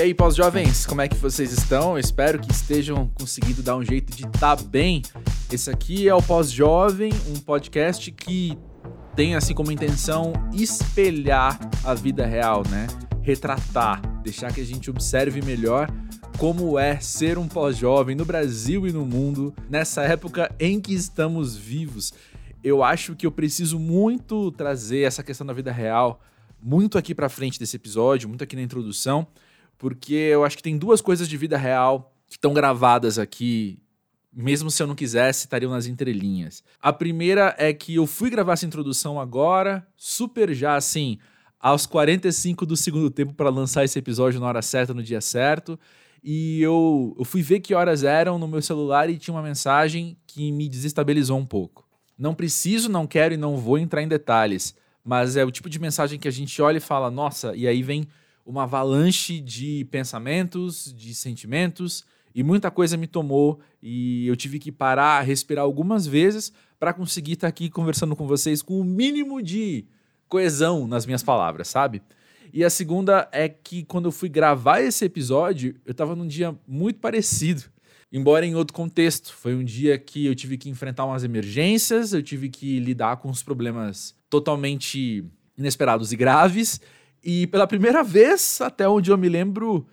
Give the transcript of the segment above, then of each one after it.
E aí, pós-jovens, como é que vocês estão? Espero que estejam conseguindo dar um jeito de estar tá bem. Esse aqui é o Pós-Jovem, um podcast que tem assim como intenção espelhar a vida real, né? Retratar, deixar que a gente observe melhor como é ser um pós-jovem no Brasil e no mundo nessa época em que estamos vivos. Eu acho que eu preciso muito trazer essa questão da vida real muito aqui para frente desse episódio, muito aqui na introdução, porque eu acho que tem duas coisas de vida real que estão gravadas aqui, mesmo se eu não quisesse, estariam nas entrelinhas. A primeira é que eu fui gravar essa introdução agora, super já assim, aos 45 do segundo tempo para lançar esse episódio na hora certa, no dia certo. E eu, eu fui ver que horas eram no meu celular e tinha uma mensagem que me desestabilizou um pouco. Não preciso, não quero e não vou entrar em detalhes, mas é o tipo de mensagem que a gente olha e fala, nossa, e aí vem uma avalanche de pensamentos, de sentimentos, e muita coisa me tomou e eu tive que parar, respirar algumas vezes para conseguir estar tá aqui conversando com vocês com o mínimo de coesão nas minhas palavras, sabe? E a segunda é que quando eu fui gravar esse episódio, eu estava num dia muito parecido, embora em outro contexto. Foi um dia que eu tive que enfrentar umas emergências, eu tive que lidar com os problemas totalmente inesperados e graves. E pela primeira vez, até onde eu me lembro,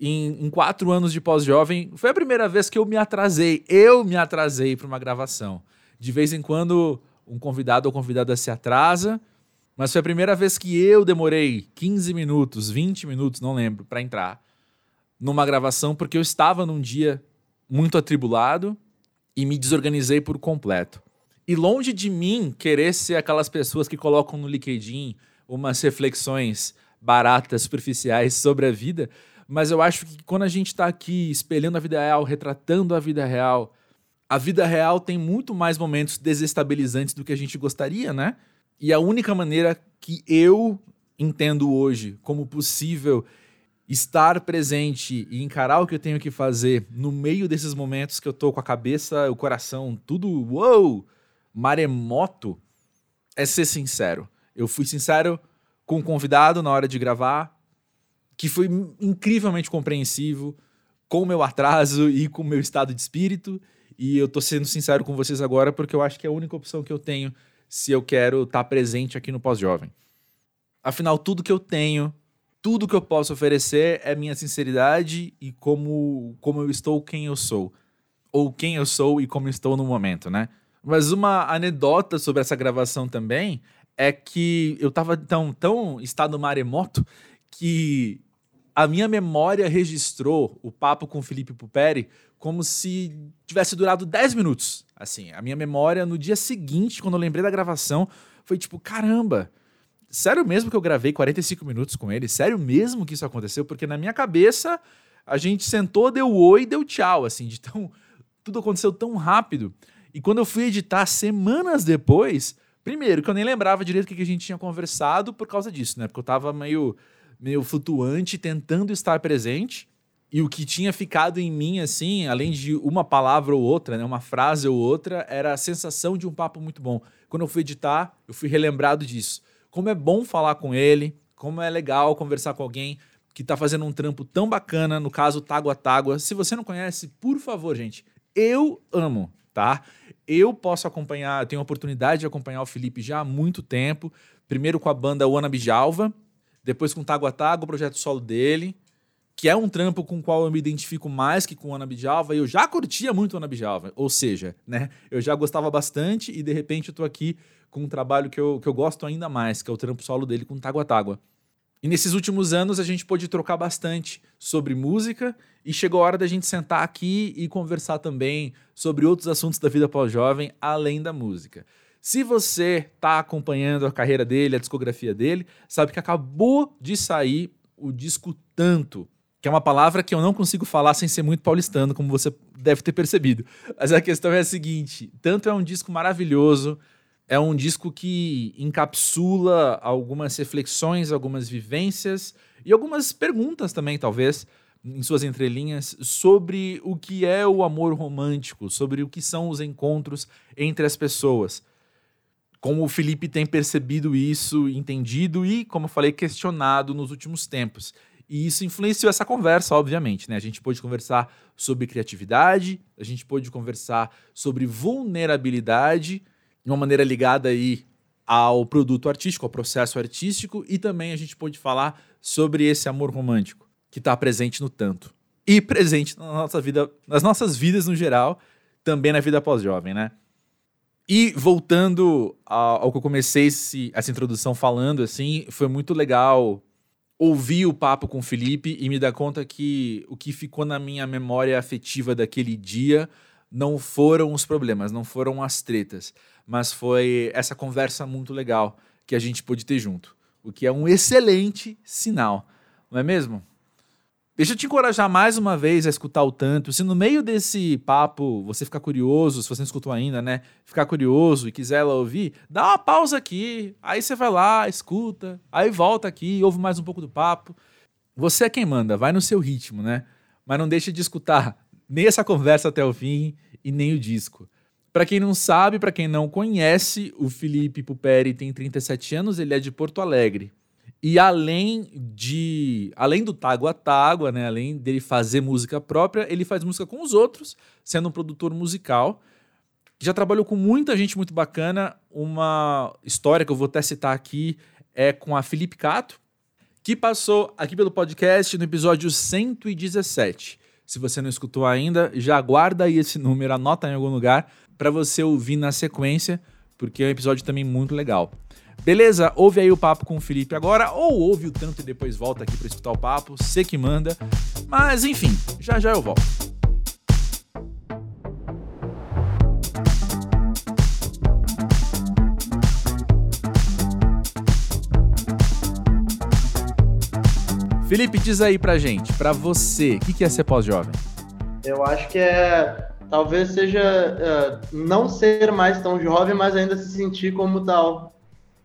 em, em quatro anos de pós-jovem, foi a primeira vez que eu me atrasei. Eu me atrasei para uma gravação. De vez em quando, um convidado ou convidada se atrasa, mas foi a primeira vez que eu demorei 15 minutos, 20 minutos, não lembro, para entrar numa gravação, porque eu estava num dia muito atribulado e me desorganizei por completo. E longe de mim querer ser aquelas pessoas que colocam no LinkedIn umas reflexões baratas, superficiais sobre a vida, mas eu acho que quando a gente está aqui espelhando a vida real, retratando a vida real, a vida real tem muito mais momentos desestabilizantes do que a gente gostaria, né? E a única maneira que eu entendo hoje como possível estar presente e encarar o que eu tenho que fazer no meio desses momentos que eu tô com a cabeça, o coração, tudo, uou, maremoto é ser sincero. Eu fui sincero com o convidado na hora de gravar, que foi incrivelmente compreensivo com o meu atraso e com o meu estado de espírito. E eu tô sendo sincero com vocês agora porque eu acho que é a única opção que eu tenho se eu quero estar tá presente aqui no Pós-Jovem. Afinal, tudo que eu tenho, tudo que eu posso oferecer é minha sinceridade e como, como eu estou, quem eu sou. Ou quem eu sou e como estou no momento, né? Mas uma anedota sobre essa gravação também é que eu tava tão, tão estado maremoto que a minha memória registrou o papo com o Felipe Puperi como se tivesse durado 10 minutos. Assim, a minha memória no dia seguinte, quando eu lembrei da gravação, foi tipo, caramba, sério mesmo que eu gravei 45 minutos com ele? Sério mesmo que isso aconteceu? Porque na minha cabeça, a gente sentou, deu oi deu tchau, assim, de tão tudo aconteceu tão rápido. E quando eu fui editar semanas depois, primeiro, que eu nem lembrava direito o que a gente tinha conversado por causa disso, né? Porque eu tava meio, meio flutuante, tentando estar presente. E o que tinha ficado em mim, assim, além de uma palavra ou outra, né, uma frase ou outra, era a sensação de um papo muito bom. Quando eu fui editar, eu fui relembrado disso. Como é bom falar com ele, como é legal conversar com alguém que está fazendo um trampo tão bacana, no caso Tágua Tágua. Se você não conhece, por favor, gente, eu amo tá? Eu posso acompanhar, tenho a oportunidade de acompanhar o Felipe já há muito tempo. Primeiro com a banda Wanna Bijalva, depois com o Tago a Tago, o projeto solo dele, que é um trampo com o qual eu me identifico mais que com o Ana Bijalva, e eu já curtia muito o Ana Bijalva, ou seja, né, eu já gostava bastante e de repente eu tô aqui com um trabalho que eu, que eu gosto ainda mais, que é o trampo solo dele com o Tágua Tágua. E nesses últimos anos a gente pôde trocar bastante sobre música e chegou a hora da gente sentar aqui e conversar também sobre outros assuntos da vida pós-jovem além da música. Se você está acompanhando a carreira dele, a discografia dele, sabe que acabou de sair o disco Tanto, que é uma palavra que eu não consigo falar sem ser muito paulistano, como você deve ter percebido. Mas a questão é a seguinte: Tanto é um disco maravilhoso, é um disco que encapsula algumas reflexões, algumas vivências e algumas perguntas também, talvez, em suas entrelinhas, sobre o que é o amor romântico, sobre o que são os encontros entre as pessoas. Como o Felipe tem percebido isso, entendido e, como eu falei, questionado nos últimos tempos. E isso influenciou essa conversa, obviamente, né? A gente pôde conversar sobre criatividade, a gente pôde conversar sobre vulnerabilidade, de uma maneira ligada aí ao produto artístico, ao processo artístico, e também a gente pôde falar sobre esse amor romântico que está presente no tanto e presente na nossa vida, nas nossas vidas no geral, também na vida pós-jovem, né? E voltando ao, que eu comecei esse, essa introdução falando, assim, foi muito legal ouvir o papo com o Felipe e me dar conta que o que ficou na minha memória afetiva daquele dia não foram os problemas, não foram as tretas, mas foi essa conversa muito legal que a gente pôde ter junto, o que é um excelente sinal, não é mesmo? Deixa eu te encorajar mais uma vez a escutar o tanto. Se no meio desse papo você ficar curioso, se você não escutou ainda, né? Ficar curioso e quiser lá ouvir, dá uma pausa aqui. Aí você vai lá, escuta, aí volta aqui, ouve mais um pouco do papo. Você é quem manda, vai no seu ritmo, né? Mas não deixe de escutar nem essa conversa até o fim e nem o disco. Para quem não sabe, para quem não conhece, o Felipe Puperi tem 37 anos, ele é de Porto Alegre. E além de. Além do Tágua Tágua, né? Além dele fazer música própria, ele faz música com os outros, sendo um produtor musical. Já trabalhou com muita gente muito bacana. Uma história que eu vou até citar aqui é com a Felipe Cato, que passou aqui pelo podcast no episódio 117. Se você não escutou ainda, já guarda aí esse número, anota em algum lugar para você ouvir na sequência, porque é um episódio também muito legal. Beleza? Ouve aí o papo com o Felipe agora, ou ouve o tanto e depois volta aqui para escutar o papo, você que manda. Mas enfim, já já eu volto. Felipe, diz aí pra gente, pra você, o que, que é ser pós-jovem? Eu acho que é. Talvez seja uh, não ser mais tão jovem, mas ainda se sentir como tal.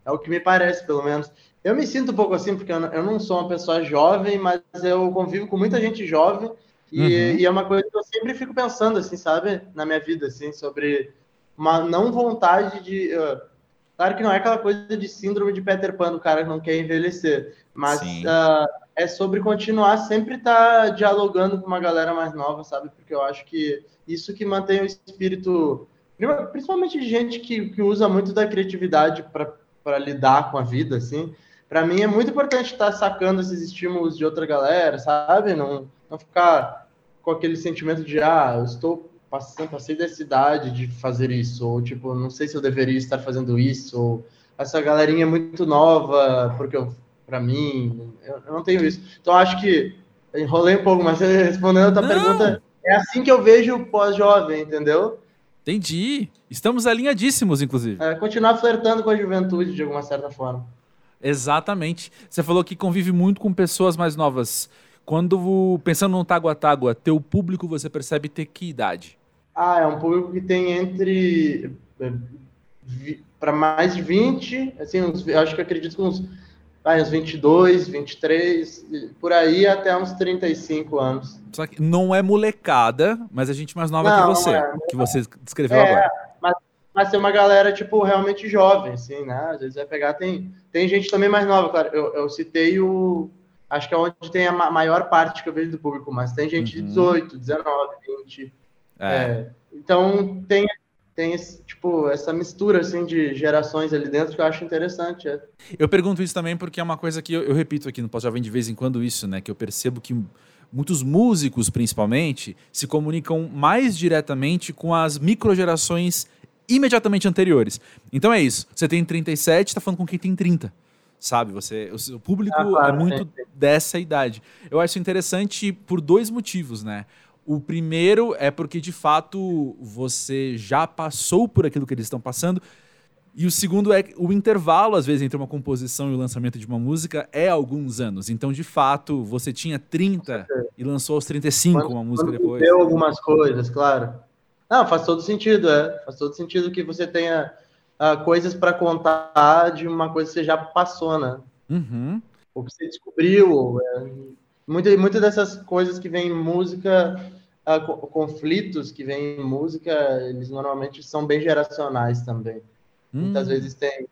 É o que me parece, pelo menos. Eu me sinto um pouco assim, porque eu não sou uma pessoa jovem, mas eu convivo com muita gente jovem. E, uhum. e, é uma coisa que eu sempre fico pensando, assim, sabe? Na minha vida, assim, sobre uma não vontade de. Uh, claro que não é aquela coisa de síndrome de Peter Pan, do cara que não quer envelhecer. Mas uh, é sobre continuar sempre estar tá dialogando com uma galera mais nova, sabe? Porque eu acho que isso que mantém o espírito, principalmente de gente que, que usa muito da criatividade para para lidar com a vida, assim. Para mim é muito importante estar tá sacando esses estímulos de outra galera, sabe? Não, não ficar com aquele sentimento de, ah, eu estou passando, passei dessa idade de fazer isso, ou tipo, não sei se eu deveria estar fazendo isso, ou essa galerinha é muito nova, porque eu, para mim, eu, eu, não tenho isso. Então acho que enrolei um pouco, mas respondendo a outra pergunta, é assim que eu vejo o pós-jovem, entendeu? Entendi. Estamos alinhadíssimos, inclusive. É, continuar flertando com a juventude de alguma certa forma. Exatamente. Você falou que convive muito com pessoas mais novas. Quando, pensando no Tágua Tágua, teu público você percebe ter que idade? Ah, é um público que tem entre. Eh, para mais de 20, assim, uns, acho que acredito que uns vai, uns 22, 23, por aí até uns 35 anos. Só que não é molecada, mas a gente mais nova não, que você, é, que você descreveu é, agora. Mas, mas tem uma galera, tipo, realmente jovem, assim, né? Às vezes vai pegar, tem, tem gente também mais nova, claro. Eu, eu citei o. Acho que é onde tem a maior parte que eu vejo do público, mas tem gente uhum. de 18, 19, 20. É. Então tem tem esse, tipo, essa mistura assim de gerações ali dentro que eu acho interessante. É. Eu pergunto isso também porque é uma coisa que eu, eu repito aqui no Pós-Jovem de vez em quando isso, né? Que eu percebo que muitos músicos, principalmente, se comunicam mais diretamente com as microgerações imediatamente anteriores. Então é isso. Você tem 37, está falando com quem tem 30 sabe? Você, o, público ah, claro, é muito dessa idade. Eu acho interessante por dois motivos, né? O primeiro é porque, de fato, você já passou por aquilo que eles estão passando. E o segundo é o intervalo, às vezes, entre uma composição e o lançamento de uma música é alguns anos. Então, de fato, você tinha 30 e lançou aos 35 quando, uma música depois. Deu algumas coisas, claro. Não, faz todo sentido, é. Faz todo sentido que você tenha uh, coisas para contar de uma coisa que você já passou, né? Uhum. Ou que você descobriu. É. Muitas muita dessas coisas que vem em música, uh, conflitos que vem em música, eles normalmente são bem geracionais também. Hum. Muitas vezes tem.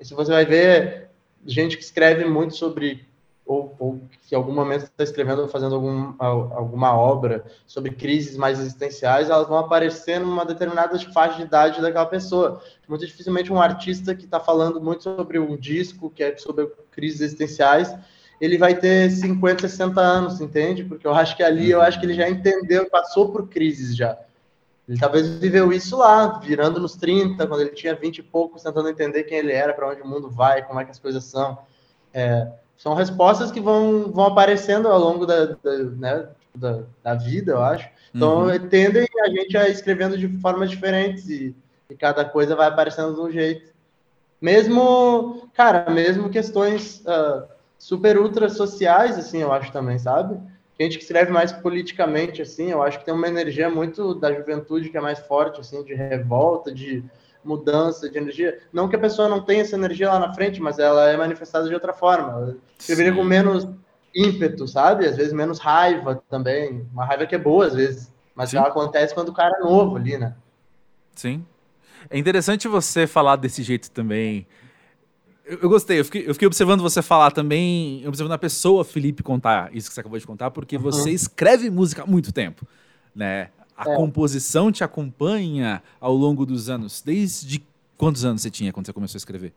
Se você vai ver gente que escreve muito sobre ou ou que em algum momento está escrevendo ou fazendo algum, alguma obra sobre crises mais existenciais, elas vão aparecer numa determinada faixa de idade daquela pessoa. Muito dificilmente um artista que está falando muito sobre um disco que é sobre crises existenciais, ele vai ter 50, 60 anos, entende? Porque eu acho que ali, eu acho que ele já entendeu, passou por crises já. Ele talvez viveu isso lá, virando nos 30, quando ele tinha 20 e poucos, tentando entender quem ele era, para onde o mundo vai, como é que as coisas são. É, são respostas que vão, vão aparecendo ao longo da, da, né, da, da vida, eu acho. Então, uhum. tendem a gente a escrevendo de formas diferentes e, e cada coisa vai aparecendo de um jeito. Mesmo, cara, mesmo questões uh, super ultra sociais, assim, eu acho também, sabe? gente que escreve mais politicamente, assim, eu acho que tem uma energia muito da juventude que é mais forte, assim, de revolta, de mudança, de energia. Não que a pessoa não tenha essa energia lá na frente, mas ela é manifestada de outra forma. Ela escreveria com menos ímpeto, sabe? Às vezes menos raiva também. Uma raiva que é boa, às vezes. Mas Sim. ela acontece quando o cara é novo ali, né? Sim. É interessante você falar desse jeito também eu, eu gostei, eu fiquei, eu fiquei, observando você falar também, observando a pessoa, Felipe, contar isso que você acabou de contar, porque uhum. você escreve música há muito tempo, né? A é. composição te acompanha ao longo dos anos. Desde quantos anos você tinha quando você começou a escrever?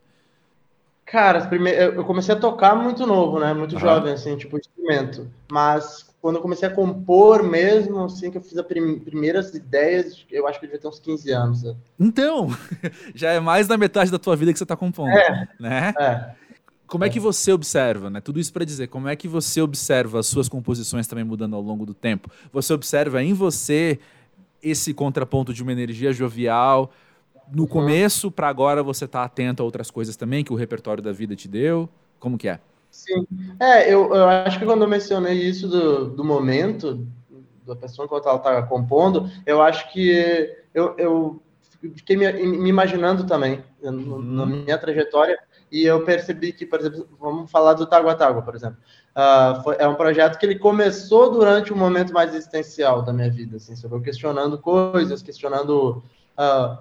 Cara, eu comecei a tocar muito novo, né? Muito uhum. jovem, assim, tipo, instrumento. Mas quando eu comecei a compor mesmo, assim, que eu fiz as prim primeiras ideias, eu acho que eu devia ter uns 15 anos. Né? Então, já é mais da metade da tua vida que você está compondo, é, né? É. Como é que você observa, né? Tudo isso para dizer, como é que você observa as suas composições também mudando ao longo do tempo? Você observa em você esse contraponto de uma energia jovial no uhum. começo para agora você tá atento a outras coisas também que o repertório da vida te deu? Como que é? Sim. É, eu, eu acho que quando eu mencionei isso do, do momento, da pessoa enquanto ela está compondo, eu acho que eu, eu fiquei me, me imaginando também uhum. na minha trajetória e eu percebi que, por exemplo, vamos falar do Tágua Tágua, por exemplo. Uh, foi, é um projeto que ele começou durante um momento mais existencial da minha vida, assim, eu questionando coisas, questionando uh,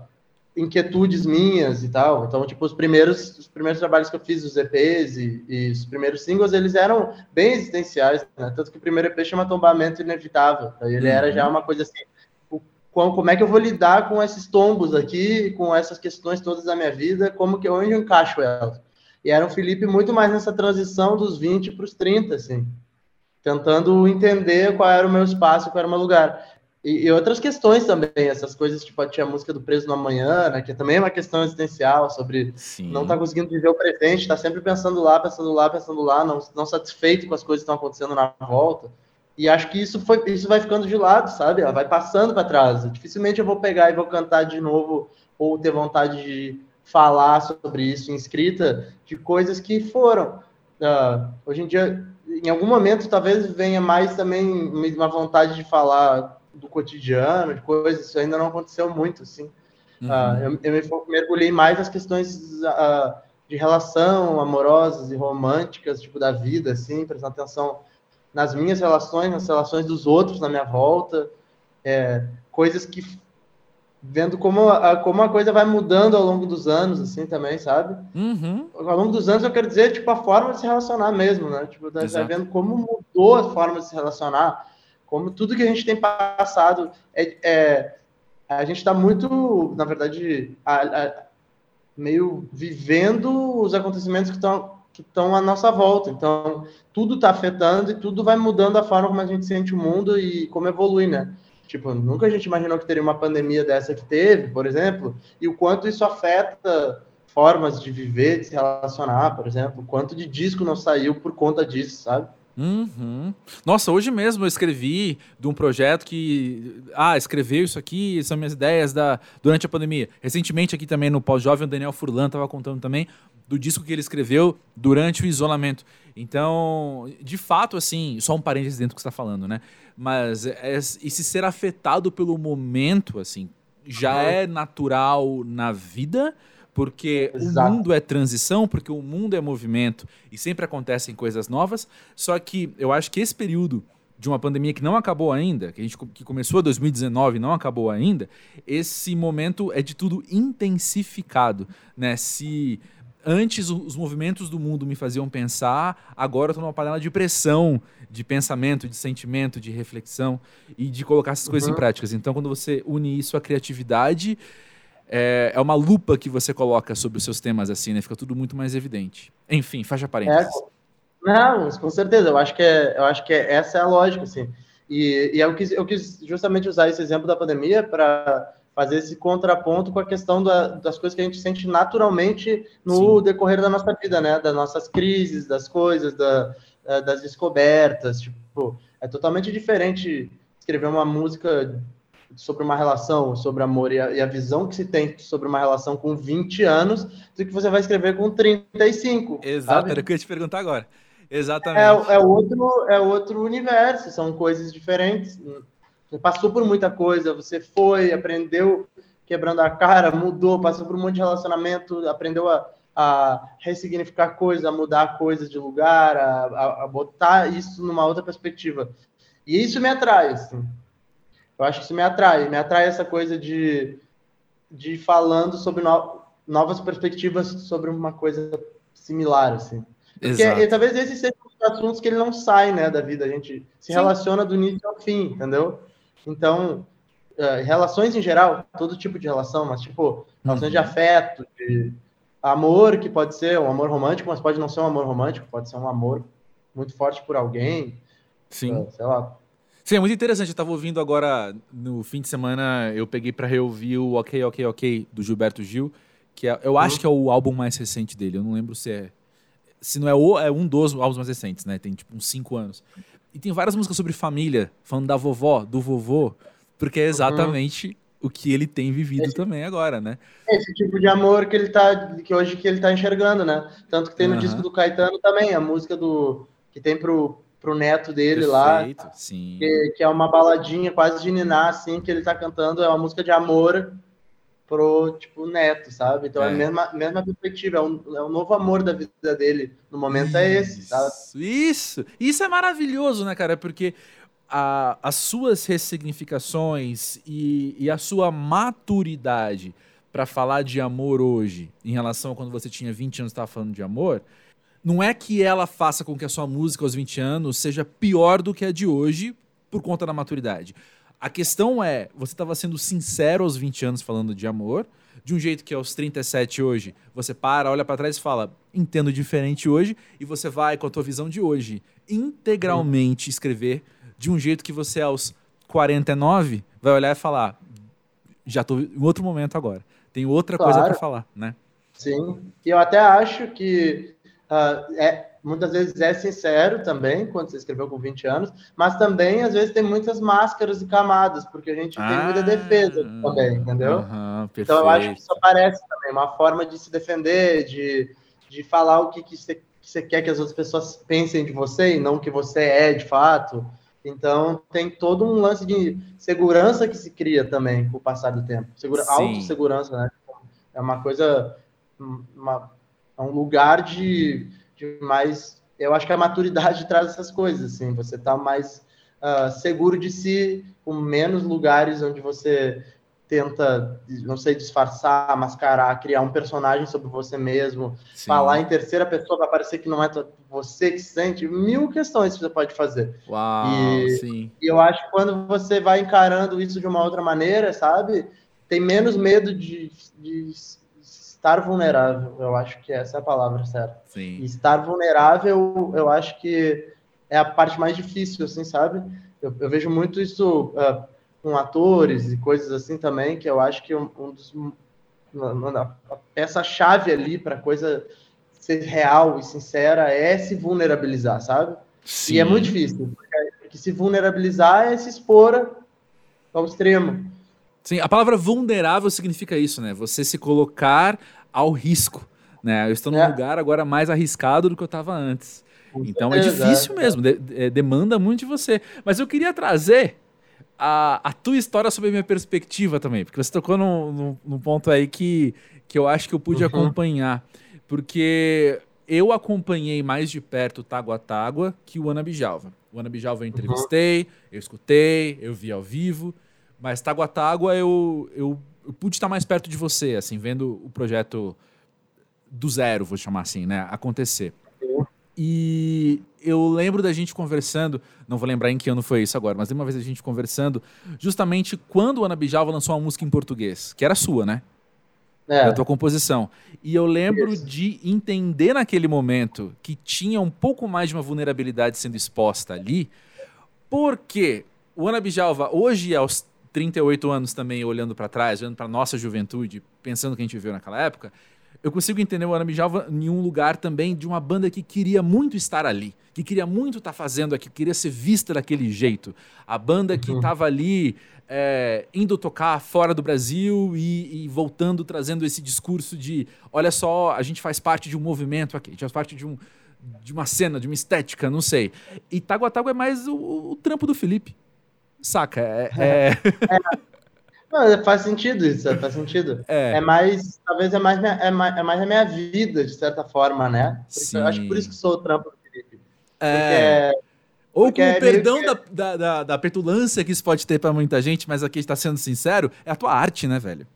inquietudes minhas e tal. Então, tipo, os primeiros, os primeiros trabalhos que eu fiz, os EPs e, e os primeiros singles, eles eram bem existenciais, né? Tanto que o primeiro EP chama Tombamento Inevitável. Então, ele uhum. era já uma coisa assim, o, como é que eu vou lidar com esses tombos aqui, com essas questões todas da minha vida, como que onde eu encaixo elas? E era um Felipe muito mais nessa transição dos 20 para os 30, assim. Tentando entender qual era o meu espaço, qual era o meu lugar. E, e, outras questões também, essas coisas, tipo, tinha a música do Preso no Amanhã, né, que também é uma questão existencial sobre Sim. não estar tá conseguindo viver o presente, estar tá sempre pensando lá, pensando lá, pensando lá, não, não satisfeito com as coisas que estão acontecendo na volta. E acho que isso, foi, isso vai ficando de lado, sabe? Ela vai passando para trás. Dificilmente eu vou pegar e vou cantar de novo ou ter vontade de falar sobre isso em escrita de coisas que foram. Uh, hoje em dia, em algum momento, talvez venha mais também uma vontade de falar do cotidiano, de coisas, isso ainda não aconteceu muito, assim. Uhum. Uh, eu, eu, mergulhei mais nas questões uh, de relação amorosas e românticas, tipo, da vida, assim, prestando atenção nas minhas relações, nas relações dos outros na minha volta, é, coisas que vendo como a, como a coisa vai mudando ao longo dos anos, assim, também, sabe? Uhum. Ao longo dos anos, eu quero dizer, tipo, a forma de se relacionar mesmo, né? Tipo, tá vendo como mudou a forma de se relacionar, como tudo que a gente tem passado é, é a gente está muito, na verdade, a, a, meio vivendo os acontecimentos que estão que estão à nossa volta. Então, tudo está afetando e tudo vai mudando a forma como a gente sente o mundo e como evolui, né? Tipo, nunca a gente imaginou que teria uma pandemia dessa que teve, por exemplo, e o quanto isso afeta formas de viver, de se relacionar, por exemplo, o quanto de disco não saiu por conta disso, sabe? Uhum. Nossa, hoje mesmo eu escrevi de um projeto que. Ah, escreveu isso aqui, são minhas ideias da, durante a pandemia. Recentemente, aqui também no Pós-Jovem, o Daniel Furlan estava contando também do disco que ele escreveu durante o isolamento. Então, de fato, assim, só um parênteses dentro do que você está falando, né? Mas é, esse ser afetado pelo momento, assim, já é natural na vida porque Exato. o mundo é transição, porque o mundo é movimento e sempre acontecem coisas novas. Só que eu acho que esse período de uma pandemia que não acabou ainda, que a gente que começou em 2019 e não acabou ainda, esse momento é de tudo intensificado, né? Se antes os movimentos do mundo me faziam pensar, agora eu tô numa panela de pressão, de pensamento, de sentimento, de reflexão e de colocar essas uhum. coisas em uhum. práticas. Então, quando você une isso à criatividade, é, é, uma lupa que você coloca sobre os seus temas assim, né? Fica tudo muito mais evidente. Enfim, fecha parênteses. É, não, com certeza. Eu acho que é, eu acho que é, essa é a lógica, assim. E, e eu, quis, eu quis justamente usar esse exemplo da pandemia para fazer esse contraponto com a questão da, das coisas que a gente sente naturalmente no Sim. decorrer da nossa vida, né? Das nossas crises, das coisas, da, das descobertas. Tipo, é totalmente diferente escrever uma música sobre uma relação, sobre amor e a, e a, visão que se tem sobre uma relação com 20 anos do que você vai escrever com 35. Exato, sabe? era o que eu ia te perguntar agora. Exatamente. É, é, outro, é outro universo, são coisas diferentes. Você passou por muita coisa, você foi, aprendeu quebrando a cara, mudou, passou por um monte de relacionamento, aprendeu a, a ressignificar coisas, a mudar coisas de lugar, a, a, a, botar isso numa outra perspectiva. E isso me atrai, assim. Eu acho que isso me atrai. Me atrai essa coisa de, de falando sobre no, novas perspectivas sobre uma coisa similar, assim. Porque Exato. talvez esses sejam os assuntos que ele não sai, né, da vida. A gente se Sim. relaciona do início ao fim, entendeu? Então, uh, relações em geral, todo tipo de relação, mas tipo, relações uhum. de afeto, de amor, que pode ser um amor romântico, mas pode não ser um amor romântico, pode ser um amor muito forte por alguém. Sim. Uh, sei lá. Sim, é muito interessante. Eu estava ouvindo agora, no fim de semana, eu peguei para reouvir o Ok, Ok, Ok, do Gilberto Gil, que é, eu acho uhum. que é o álbum mais recente dele. Eu não lembro se é. Se não é o, é um dos álbuns mais recentes, né? Tem tipo uns cinco anos. E tem várias músicas sobre família, falando da vovó, do vovô, porque é exatamente uhum. o que ele tem vivido esse, também agora, né? Esse tipo de amor que ele tá, que hoje que ele tá enxergando, né? Tanto que tem no uhum. disco do Caetano também, a música do que tem pro, pro neto dele Perfeito, lá, sim. Que, que, é uma baladinha quase de niná, assim, que ele tá cantando, é uma música de amor pro, tipo, neto, sabe? Então é, é a mesma, mesma perspectiva, é um, é um novo amor da vida dele. No momento isso, é esse, sabe? Isso! Isso é maravilhoso, né, cara? Porque a, as suas ressignificações e, e a sua maturidade para falar de amor hoje, em relação a quando você tinha 20 anos e estava falando de amor, não é que ela faça com que a sua música aos 20 anos seja pior do que a de hoje por conta da maturidade. A questão é, você estava sendo sincero aos 20 anos falando de amor, de um jeito que aos 37 hoje, você para, olha para trás e fala, entendo diferente hoje, e você vai com a tua visão de hoje integralmente escrever de um jeito que você aos 49 vai olhar e falar, já estou em outro momento agora. Tem outra claro. coisa para falar, né? Sim. E eu até acho que uh, é, muitas vezes é sincero também, quando você escreveu com 20 anos, mas também, às vezes, tem muitas máscaras e camadas, porque a gente ah, tem muita defesa também, entendeu? Uh -huh, então, eu acho que isso aparece também, uma forma de se defender, de, de falar o que, que, você, que você quer que as outras pessoas pensem de você e não o que você é de fato. Então, tem todo um lance de segurança que se cria também com o passar do tempo. Segura, autossegurança, né? É uma coisa, uma, é um lugar de mais. Eu acho que a maturidade traz essas coisas, assim. Você está mais uh, seguro de si, com menos lugares onde você tenta, não sei, disfarçar, mascarar, criar um personagem sobre você mesmo, Sim. falar em terceira pessoa para parecer que não é você que sente, mil questões que você pode fazer. Uau, e, sim. e eu acho que quando você vai encarando isso de uma outra maneira, sabe, tem menos medo de, de estar vulnerável, eu acho que essa é a palavra certa. Sim. E estar vulnerável, eu acho que é a parte mais difícil, assim, sabe? Eu, eu vejo muito isso uh, com atores e coisas assim também, que eu acho que um, um dos a peça-chave ali para coisa ser real e sincera é se vulnerabilizar, sabe? Sim. E é muito difícil, porque se vulnerabilizar é se expor ao extremo. Sim, a palavra vulnerável significa isso, né? Você se colocar ao risco. Né? Eu estou num é. lugar agora mais arriscado do que eu estava antes. então é difícil mesmo, de, de, demanda muito de você. Mas eu queria trazer a, a tua história sobre a minha perspectiva também, porque você tocou num, num, num ponto aí que, que eu acho que eu pude uhum. acompanhar. Porque eu acompanhei mais de perto o Tágua Tágua que o Ana Bijalva. O Ana Bijalva eu entrevistei, uhum. eu escutei, eu vi ao vivo. Mas Tágua Tágua eu, eu, eu pude estar mais perto de você, assim, vendo o projeto do zero, vou chamar assim, né, acontecer. E eu lembro da gente conversando, não vou lembrar em que ano foi isso agora, mas uma vez a gente conversando, justamente quando o Ana Bijalva lançou uma música em português, que era sua, né? É. Da tua composição. E eu lembro isso. de entender naquele momento que tinha um pouco mais de uma vulnerabilidade sendo exposta ali, porque o Ana Bijalva, hoje, aos 38 anos também, olhando para trás, olhando para nossa juventude, pensando que a gente viveu naquela época, eu consigo entender o Aramijalva em um lugar também de uma banda que queria muito estar ali, que queria muito estar tá fazendo aquilo, queria ser vista daquele jeito. A banda que estava uhum. ali é, indo tocar fora do Brasil e, e, voltando, trazendo esse discurso de: olha só, a gente faz parte de um movimento aqui, a gente faz parte de, um, de uma cena, de uma estética, não sei. E Taguatago é mais o, o, trampo do Felipe. Saca? É, é... é. Não, faz sentido isso, faz sentido. É, é mais, talvez é mais, minha, é, mais, é mais a minha vida, de certa forma, né? Sim. Eu acho que por isso que sou o trampo do Felipe. É. Ou com o perdão que... da, da, da, petulância que isso pode ter para muita gente, mas aqui está sendo sincero, é a tua arte, né, velho?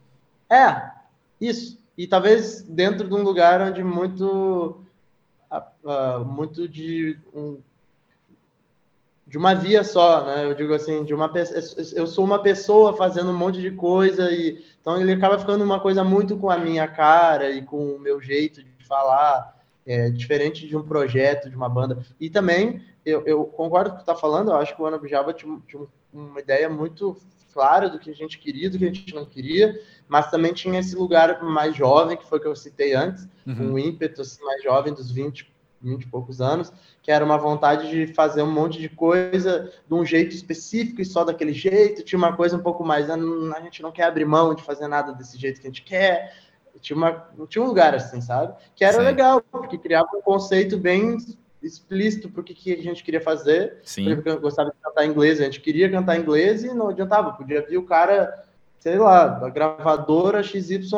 É, isso. E talvez dentro de um lugar onde muito, uh, muito de um de uma via só, né? Eu digo assim, de uma eu sou uma pessoa fazendo um monte de coisa e então ele acaba ficando uma coisa muito com a minha cara e com o meu jeito de falar, é, diferente de um projeto, de uma banda. E também eu, eu concordo com o que tu tá falando, eu acho que o Ana Bijaba tinha, tinha uma ideia muito clara do que a gente queria, do que a gente não queria, mas também tinha esse lugar mais jovem, que foi o que eu citei antes, uhum. um ímpeto assim, mais jovem dos 20 20 e poucos anos, que era uma vontade de fazer um monte de coisa de um jeito específico e só daquele jeito. Tinha uma coisa um pouco mais, ah, a gente não quer abrir mão de fazer nada desse jeito que a gente quer. Tinha, uma, tinha um lugar assim, sabe? Que era Sim. legal, porque criava um conceito bem explícito para o que, que a gente queria fazer. Sim. Por exemplo, eu gostava de cantar inglês, a gente queria cantar inglês e não adiantava, podia vir o cara sei lá, a gravadora XYZ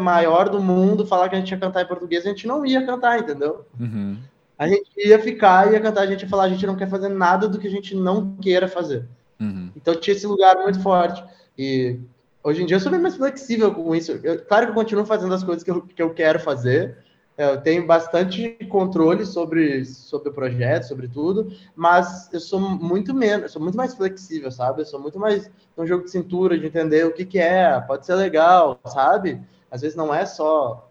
maior do mundo falar que a gente ia cantar em português, a gente não ia cantar, entendeu? Uhum. A gente ia ficar, ia cantar, a gente ia falar, a gente não quer fazer nada do que a gente não queira fazer. Uhum. Então tinha esse lugar muito forte. E hoje em dia eu sou bem mais flexível com isso. Eu, claro que eu continuo fazendo as coisas que eu, que eu quero fazer, é, eu tenho bastante controle sobre, sobre o projeto, sobre tudo, mas eu sou muito menos, sou muito mais flexível, sabe? Eu sou muito mais um jogo de cintura, de entender o que, que é, pode ser legal, sabe? Às vezes não é só.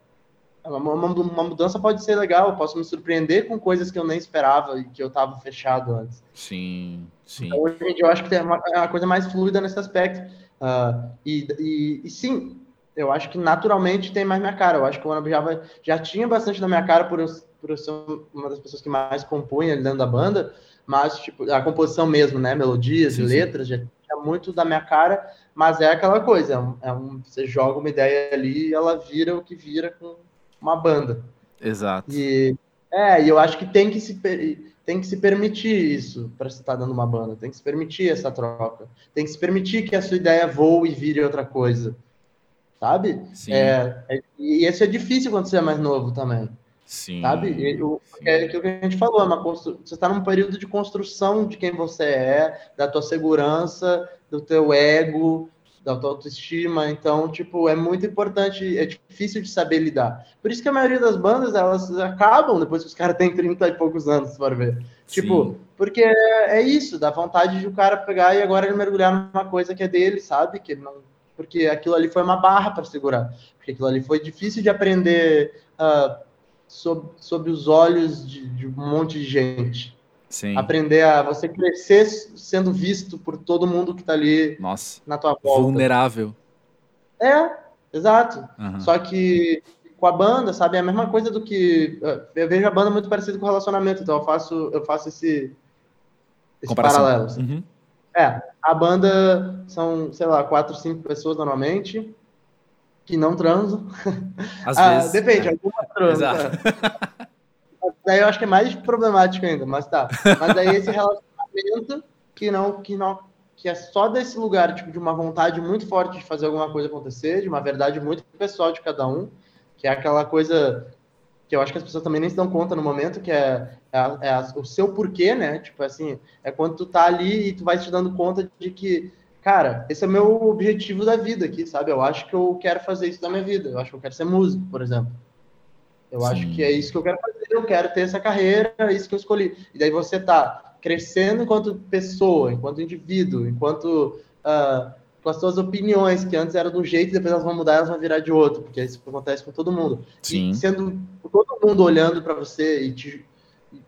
Uma, uma, uma mudança pode ser legal, eu posso me surpreender com coisas que eu nem esperava e que eu estava fechado antes. Sim, sim. Então, hoje em dia eu acho que é uma, é uma coisa mais fluida nesse aspecto. Uh, e, e, e sim, eu acho que naturalmente tem mais minha cara. Eu acho que o Ana já, já tinha bastante da minha cara por eu, por eu ser uma das pessoas que mais compunha ali dentro da banda, mas tipo, a composição mesmo, né? Melodias sim, e letras, sim. já tinha muito da minha cara, mas é aquela coisa, é um, é um, você joga uma ideia ali e ela vira o que vira com uma banda. Exato. E, é, e eu acho que tem que se, tem que se permitir isso para você estar tá dando uma banda, tem que se permitir essa troca, tem que se permitir que a sua ideia voe e vire outra coisa sabe? Sim. É, é, e isso é difícil quando você é mais novo também. Sim. Sabe? E, o, é aquilo que a gente falou, é uma constru... você está num período de construção de quem você é, da tua segurança, do teu ego, da tua autoestima. Então, tipo, é muito importante, é difícil de saber lidar. Por isso que a maioria das bandas, elas acabam depois que os caras têm 30 e poucos anos, se for ver. Tipo, Sim. porque é, é, isso, dá vontade de o cara pegar e agora ele mergulhar numa coisa que é dele, sabe? Que ele não porque aquilo ali foi uma barra para segurar, porque aquilo ali foi difícil de aprender uh, sob, sob os olhos de, de, um monte de gente. Sim. Aprender a você crescer sendo visto por todo mundo que está ali Nossa, na tua volta. Vulnerável. É, exato. Uhum. Só que com a banda, sabe, é a mesma coisa do que eu vejo a banda muito parecida com o relacionamento, então eu faço eu faço esse, esse paralelo. Assim. Uhum. É, a banda são, sei lá, quatro, cinco pessoas normalmente que não transam. Às ah, vezes. Depende, é. algumas transam. Exato. É. Daí eu acho que é mais problemático ainda, mas tá. Mas daí esse relacionamento que não, que não, que é só desse lugar, tipo, de uma vontade muito forte de fazer alguma coisa acontecer, de uma verdade muito pessoal de cada um, que é aquela coisa que eu acho que as pessoas também nem se dão conta no momento, que é, é, é, o seu porquê, né? Tipo assim, é quando tu tá ali e tu vai te dando conta de que, cara, esse é o meu objetivo da vida aqui, sabe? Eu acho que eu quero fazer isso da minha vida. Eu acho que eu quero ser músico, por exemplo. Eu Sim. acho que é isso que eu quero fazer, eu quero ter essa carreira, é isso que eu escolhi. E daí você tá crescendo enquanto pessoa, enquanto indivíduo, enquanto uh, com as suas opiniões, que antes eram de um jeito, depois elas vão mudar, elas vão virar de outro, porque isso acontece com todo mundo. Sim. E sendo todo mundo olhando para você e te,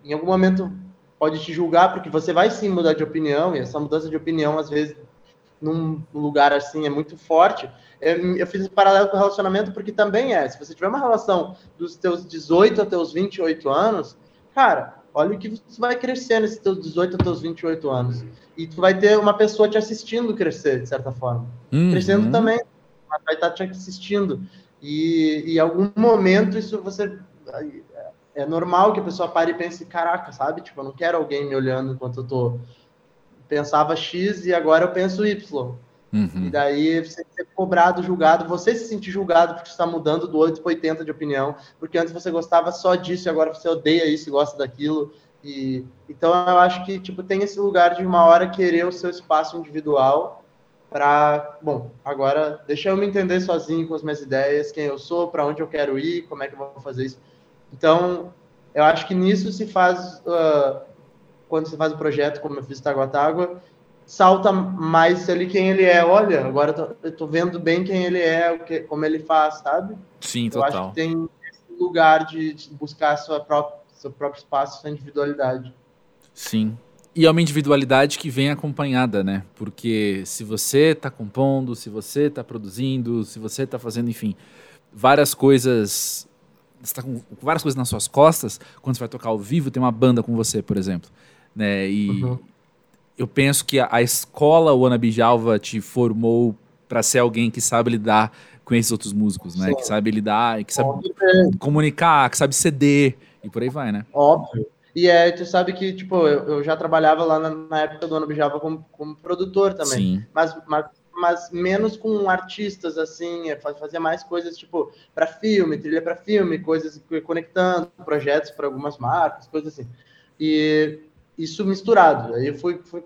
em algum momento pode te julgar, porque você vai sim mudar de opinião, e essa mudança de opinião, às vezes, num lugar assim, é muito forte. Eu, eu fiz esse paralelo com o relacionamento, porque também é. Se você tiver uma relação dos teus 18 até os 28 anos, cara, olha o que você vai crescer nesses teus 18 até os 28 anos. E tu vai ter uma pessoa te assistindo crescer, de certa forma. Uhum. Crescendo também, vai estar te assistindo. E em algum momento isso você é normal que a pessoa pare e pense, caraca, sabe? Tipo, eu não quero alguém me olhando enquanto eu tô pensava X e agora eu penso Y. Uhum. E daí você ser cobrado, julgado, você se sentir julgado porque está mudando do 8 para 80 de opinião, porque antes você gostava só disso e agora você odeia isso e gosta daquilo. E então eu acho que tipo tem esse lugar de uma hora querer o seu espaço individual para, bom, agora deixa eu me entender sozinho com as minhas ideias, quem eu sou, para onde eu quero ir, como é que eu vou fazer isso. Então, eu acho que nisso se faz uh, quando você faz o projeto, como eu fiz Taguatágua, salta mais ali quem ele é. Olha, agora eu tô, eu tô vendo bem quem ele é, o que, como ele faz, sabe? Sim, eu total. Eu acho que tem esse lugar de, de buscar sua própria, seu próprio espaço, sua individualidade. Sim. E é uma individualidade que vem acompanhada, né? Porque se você está compondo, se você está produzindo, se você está fazendo, enfim, várias coisas você tá com várias coisas nas suas costas, quando você vai tocar ao vivo, tem uma banda com você, por exemplo né? E uhum. Eu penso que a, a escola o Bijalva te formou para ser alguém que sabe lidar com esses outros músicos, né? Sim. Que sabe lidar, que sabe Óbvio. comunicar, que sabe ceder e por aí vai, né? Óbvio. E é, tu sabe que, tipo, eu, eu já trabalhava lá na, na época do Ana Bijalva como, como produtor também. Sim. Mas, mas, mas menos com artistas, assim, é, fazia mais coisas, tipo, para filme, trilha para filme, coisas conectando projetos para algumas marcas, coisas assim. E isso misturado. Aí eu fui, fui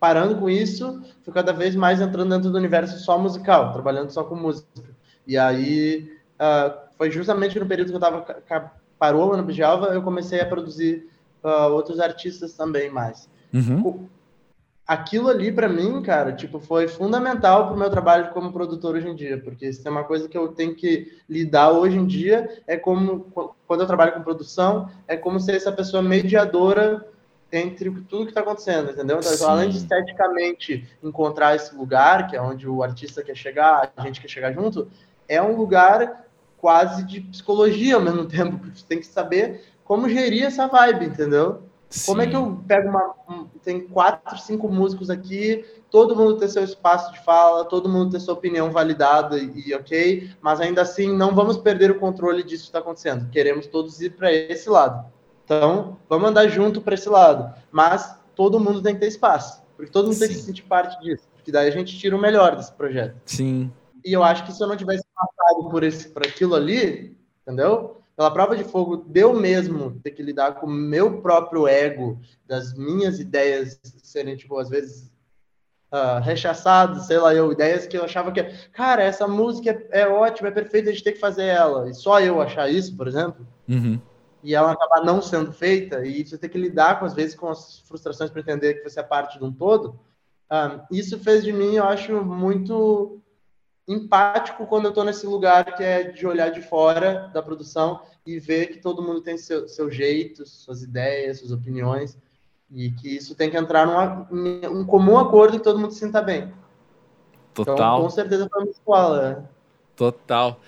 parando com isso, fui cada vez mais entrando dentro do universo só musical, trabalhando só com música. E aí uh, foi justamente no período que eu estava parou no Bijalva, eu comecei a produzir uh, outros artistas também mais. Uhum. Aquilo ali para mim, cara, tipo, foi fundamental para o meu trabalho como produtor hoje em dia, porque isso é uma coisa que eu tenho que lidar hoje em dia, é como quando eu trabalho com produção, é como ser essa pessoa mediadora entre tudo que está acontecendo, entendeu? Então, além de esteticamente encontrar esse lugar, que é onde o artista quer chegar, a gente quer chegar junto, é um lugar quase de psicologia ao mesmo tempo, porque você tem que saber como gerir essa vibe, entendeu? Sim. Como é que eu pego uma. Um, tem quatro, cinco músicos aqui, todo mundo tem seu espaço de fala, todo mundo tem sua opinião validada e, e ok, mas ainda assim não vamos perder o controle disso que está acontecendo. Queremos todos ir para esse lado. Então, vamos andar junto para esse lado. Mas todo mundo tem que ter espaço, porque todo mundo Sim. tem que se sentir parte disso. Porque daí a gente tira o melhor desse projeto. Sim. E eu acho que se eu não tivesse passado por, esse, por aquilo ali, entendeu? Pela prova de fogo, deu mesmo ter que lidar com o meu próprio ego, das minhas ideias serem, tipo, às vezes uh, rechaçadas, sei lá, eu, ideias que eu achava que, cara, essa música é, é ótima, é perfeita, a gente tem que fazer ela. E só eu achar isso, por exemplo. Uhum e ela acabar não sendo feita, e você tem que lidar, com, às vezes, com as frustrações para entender que você é parte de um todo, um, isso fez de mim, eu acho, muito empático quando eu estou nesse lugar que é de olhar de fora da produção e ver que todo mundo tem seu, seu jeito, suas ideias, suas opiniões, e que isso tem que entrar num um comum acordo que todo mundo se sinta bem. Total. Então, com certeza foi uma escola. Total.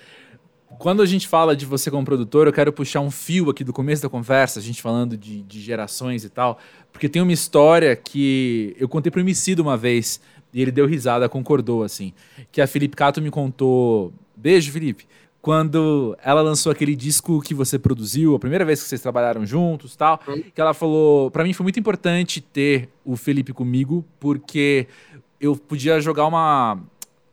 Quando a gente fala de você como produtor, eu quero puxar um fio aqui do começo da conversa, a gente falando de, de gerações e tal, porque tem uma história que eu contei pro Emicida uma vez, e ele deu risada, concordou, assim, que a Felipe Cato me contou... Beijo, Felipe! Quando ela lançou aquele disco que você produziu, a primeira vez que vocês trabalharam juntos tal, uhum. que ela falou, para mim foi muito importante ter o Felipe comigo, porque eu podia jogar uma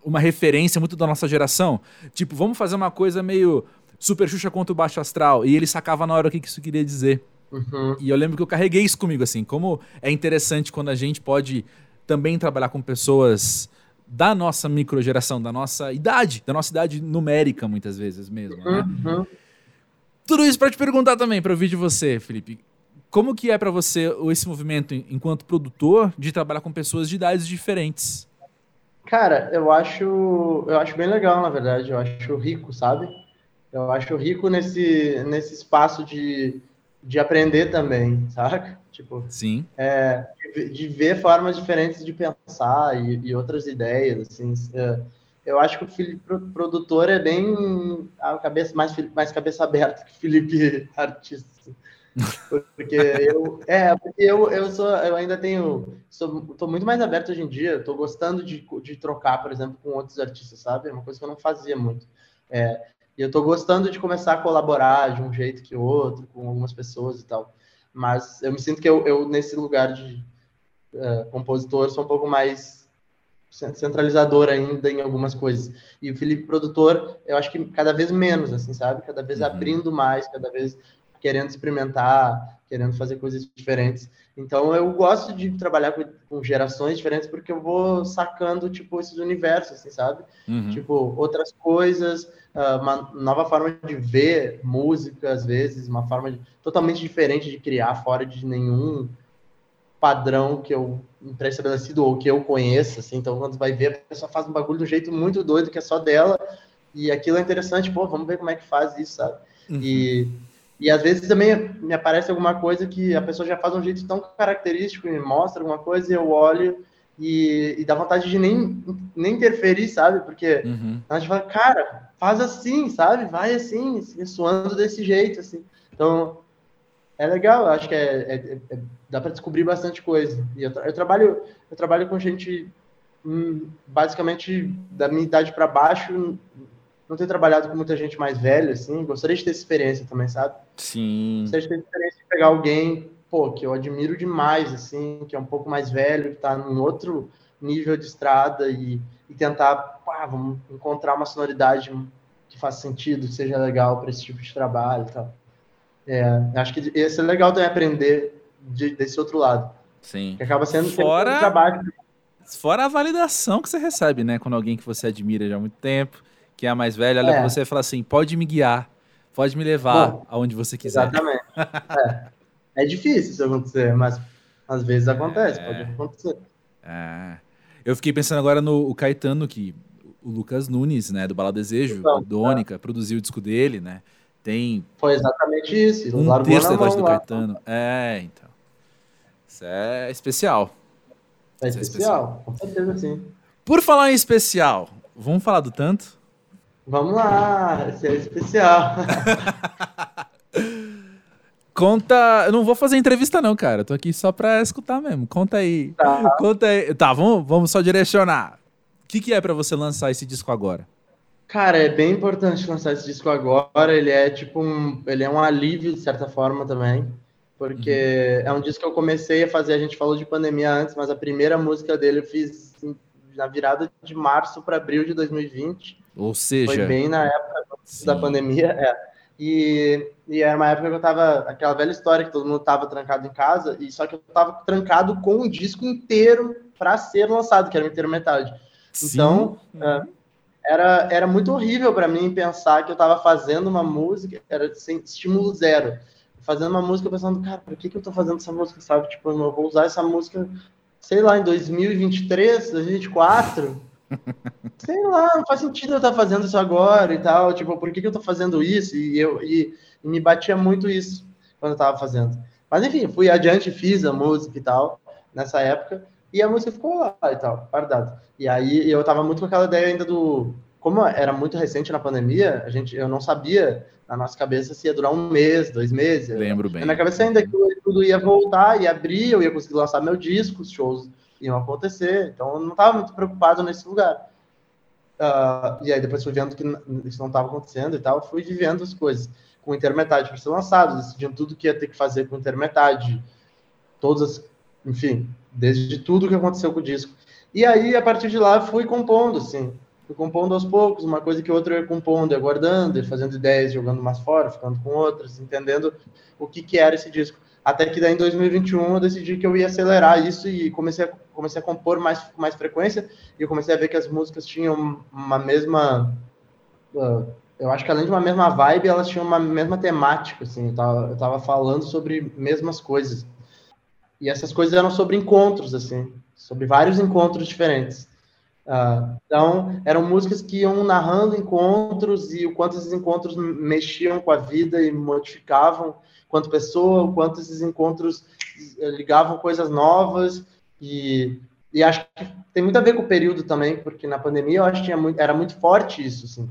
uma referência muito da nossa geração. Tipo, vamos fazer uma coisa meio Super Xuxa contra o Baixo Astral. E ele sacava na hora o que isso queria dizer. Uhum. E eu lembro que eu carreguei isso comigo, assim. Como é interessante quando a gente pode também trabalhar com pessoas da nossa microgeração, da nossa idade, da nossa idade numérica, muitas vezes mesmo. Né? Uhum. Tudo isso para te perguntar também, para ouvir de você, Felipe. Como que é para você esse movimento enquanto produtor de trabalhar com pessoas de idades diferentes? Cara, eu acho, eu acho bem legal, na verdade. Eu acho rico, sabe? Eu acho rico nesse, nesse espaço de, de aprender também, saca? Tipo, Sim. É, de, de, ver formas diferentes de pensar e, e outras ideias, assim. É, eu acho que o Felipe produtor é bem a cabeça mais, mais cabeça aberta que o Felipe artista. Porque eu, é, porque eu, eu sou, eu ainda tenho, sou, tô muito mais aberto hoje em dia, tô gostando de, de trocar, por exemplo, com outros artistas, sabe? É uma coisa que eu não fazia muito. É, e eu tô gostando de começar a colaborar de um jeito que outro, com algumas pessoas e tal. Mas eu me sinto que eu, eu nesse lugar de uh, compositor, sou um pouco mais centralizador ainda em algumas coisas. E o Felipe produtor, eu acho que cada vez menos, assim, sabe? Cada vez uhum. abrindo mais, cada vez querendo experimentar, querendo fazer coisas diferentes. Então eu gosto de trabalhar com, com gerações diferentes porque eu vou sacando tipo esses universos, assim, sabe? Uhum. Tipo outras coisas, ah, uma nova forma de ver música às vezes, uma forma de, totalmente diferente de criar fora de nenhum padrão que eu pré-estabelecido ou que eu conheça, assim. Então quando vai ver a pessoa faz um bagulho do jeito muito doido que é só dela e aquilo é interessante, pô, vamos ver como é que faz isso, sabe? Uhum. E e às vezes também me aparece alguma coisa que a pessoa já faz um jeito tão característico e mostra alguma coisa e eu olho e, e dá vontade de nem, nem interferir, sabe? Porque uhum. a gente fala, cara, faz assim, sabe? Vai assim, suando desse jeito, assim. Então, é legal, acho que é, é, é dá para descobrir bastante coisa. E eu, eu, trabalho, eu trabalho com gente hum, basicamente da minha idade para baixo, não ter trabalhado com muita gente mais velha, assim, gostaria de ter essa experiência também, sabe? Sim. Gostaria de ter experiência de pegar alguém, pô, que eu admiro demais, assim, que é um pouco mais velho, que tá num outro nível de estrada e, e tentar, pá, vamos encontrar uma sonoridade que faça sentido, que seja legal para esse tipo de trabalho e tal. É, acho que ia ser legal também aprender de, desse outro lado. Sim. Que acaba sendo fora, um trabalho. Fora a validação que você recebe, né? Quando alguém que você admira já há muito tempo que é a mais velha, olha é. pra você e fala assim: pode me guiar, pode me levar Bom, aonde você quiser. Exatamente. é. é. difícil isso acontecer, mas às vezes acontece, é. pode acontecer. É. Eu fiquei pensando agora no Caetano, que o Lucas Nunes, né, do Bala Desejo, então, Dônica, produziu o disco dele, né? Tem. Foi exatamente isso. Um terço da voz do Caetano. É, então. Isso é especial. É, Isso é especial, com certeza sim. Por falar em especial, vamos falar do tanto? Vamos lá, esse é especial. Conta. Eu não vou fazer entrevista, não, cara. Eu tô aqui só pra escutar mesmo. Conta aí. Tá. Conta aí. Tá, vamos, vamos só direcionar. O que, que é para você lançar esse disco agora? Cara, é bem importante lançar esse disco agora. Ele é tipo um. Ele é um alívio, de certa forma, também. Porque uhum. é um disco que eu comecei a fazer. A gente falou de pandemia antes, mas a primeira música dele eu fiz assim, na virada de março para abril de 2020. Ou seja. Foi bem na época sim. da pandemia, é. E, e era uma época que eu tava. Aquela velha história que todo mundo tava trancado em casa, e só que eu tava trancado com um disco inteiro para ser lançado, que era o inteiro metade. Então, é, era, era muito horrível para mim pensar que eu tava fazendo uma música, era sem estímulo zero. Fazendo uma música pensando, cara, por que, que eu tô fazendo essa música, sabe? Tipo, eu vou usar essa música, sei lá, em 2023, 2024 sei lá, não faz sentido eu estar fazendo isso agora e tal, tipo, por que, que eu estou fazendo isso? E, eu, e, e, me batia muito isso quando eu estava fazendo. Mas enfim, fui adiante, fiz a música e tal, nessa época, e a música ficou lá e tal, guardada. E aí eu estava muito com aquela ideia ainda do. Como era muito recente na pandemia, a gente, eu não sabia na nossa cabeça se ia durar um mês, dois meses. Lembro bem. Na minha cabeça ainda que tudo ia voltar, ia abrir, eu ia conseguir lançar meu disco, os shows iam acontecer. Então eu não estava muito preocupado nesse lugar. Uh, e aí depois fui vendo que isso não estava acontecendo e tal, fui vivendo as coisas com intermetade para ser lançado, decidindo tudo que ia ter que fazer com intermetade, todas as, enfim, desde tudo que aconteceu com o disco. E aí, a partir de lá, fui compondo, assim, fui compondo aos poucos, uma coisa que outra ia compondo, ia guardando, ia fazendo ideias, jogando mais fora, ficando com outras, entendendo o que, que era esse disco. Até que daí em 2021 eu decidi que eu ia acelerar isso e comecei a, comecei a compor mais, mais frequência e eu comecei a ver que as músicas tinham uma mesma uh, eu acho que além de uma mesma vibe, elas tinham uma mesma temática, assim, eu tava, eu tava falando sobre mesmas coisas. E essas coisas eram sobre encontros, assim, sobre vários encontros diferentes. Uh, então, eram músicas que iam narrando encontros e o quanto esses encontros mexiam com a vida e modificavam quanto pessoa, o quanto esses encontros eh, ligavam coisas novas e, e acho que tem muito a ver com o período também, porque na pandemia eu acho que muito, era muito forte isso, assim,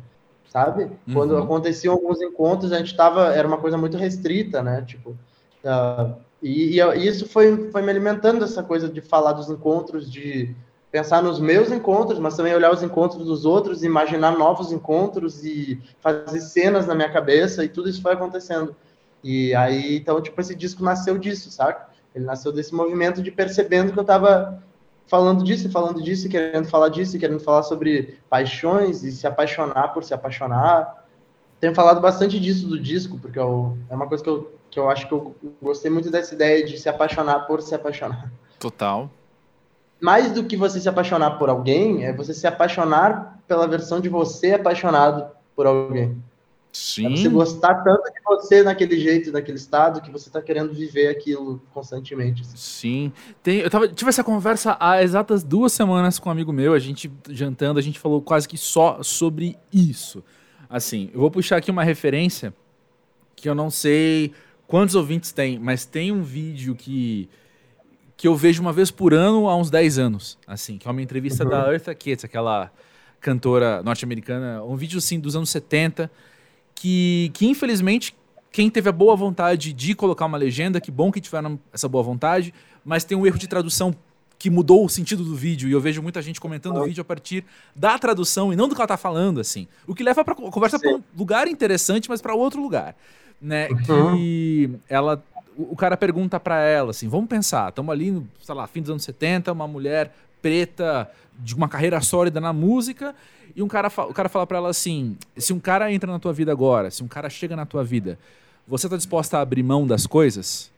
sabe? Uhum. Quando aconteciam alguns encontros, a gente tava, era uma coisa muito restrita, né? Tipo, uh, e, e, isso foi, foi me alimentando essa coisa de falar dos encontros, de pensar nos meus encontros, mas também olhar os encontros dos outros, imaginar novos encontros e fazer cenas na minha cabeça, e tudo isso foi acontecendo. E aí, então, tipo, esse disco nasceu disso, saca? Ele nasceu desse movimento de percebendo que eu tava falando disso, falando disso, querendo falar disso, querendo falar sobre paixões e se apaixonar por se apaixonar. Tenho falado bastante disso do disco, porque eu, é uma coisa que eu, que eu acho que eu gostei muito dessa ideia de se apaixonar por se apaixonar. Total. Mais do que você se apaixonar por alguém, é você se apaixonar pela versão de você apaixonado por alguém. Sim. É você gostar tanto de você naquele jeito, naquele estado, que você está querendo viver aquilo constantemente. Assim. Sim. Tem, eu tava, tive essa conversa há exatas duas semanas com um amigo meu, a gente jantando, a gente falou quase que só sobre isso. Assim, eu vou puxar aqui uma referência que eu não sei quantos ouvintes tem, mas tem um vídeo que que eu vejo uma vez por ano há uns 10 anos, assim, que é uma entrevista uhum. da Eartha Kitt, aquela cantora norte-americana, um vídeo assim dos anos 70, que, que infelizmente quem teve a boa vontade de colocar uma legenda, que bom que tiveram essa boa vontade, mas tem um erro de tradução que mudou o sentido do vídeo, e eu vejo muita gente comentando o vídeo a partir da tradução e não do que ela tá falando, assim. O que leva pra conversa para um lugar interessante, mas para outro lugar, né? Uhum. Que ela o cara pergunta para ela assim, vamos pensar, estamos ali sei lá, fim dos anos 70, uma mulher preta de uma carreira sólida na música e um cara, o cara fala para ela assim: se um cara entra na tua vida agora, se um cara chega na tua vida, você tá disposta a abrir mão das coisas?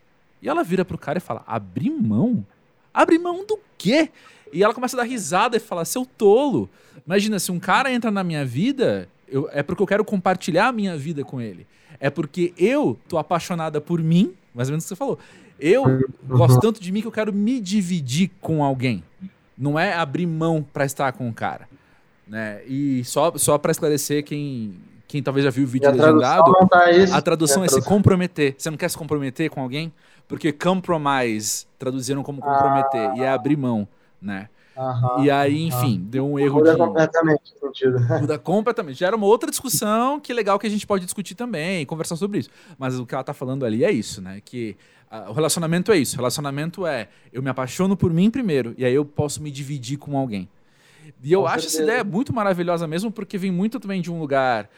E ela vira pro cara e fala: abrir mão? Abrir mão do quê? E ela começa a dar risada e fala: seu tolo. Imagina, se um cara entra na minha vida, eu, é porque eu quero compartilhar a minha vida com ele. É porque eu tô apaixonada por mim, mais ou menos o que você falou. Eu gosto tanto de mim que eu quero me dividir com alguém. Não é abrir mão para estar com o cara. Né? E só, só para esclarecer quem, quem talvez já viu o vídeo legendado, tá isso, a tradução é, é se comprometer. Você não quer se comprometer com alguém? Porque compromise traduziram como comprometer ah. e é abrir mão, né? Aham, e aí, enfim, aham. deu um erro Muda de... completamente o sentido. Muda completamente. Já era uma outra discussão que legal que a gente pode discutir também, conversar sobre isso. Mas o que ela tá falando ali é isso, né? Que uh, o relacionamento é isso. O relacionamento é eu me apaixono por mim primeiro, e aí eu posso me dividir com alguém. E eu com acho certeza. essa ideia muito maravilhosa mesmo, porque vem muito também de um lugar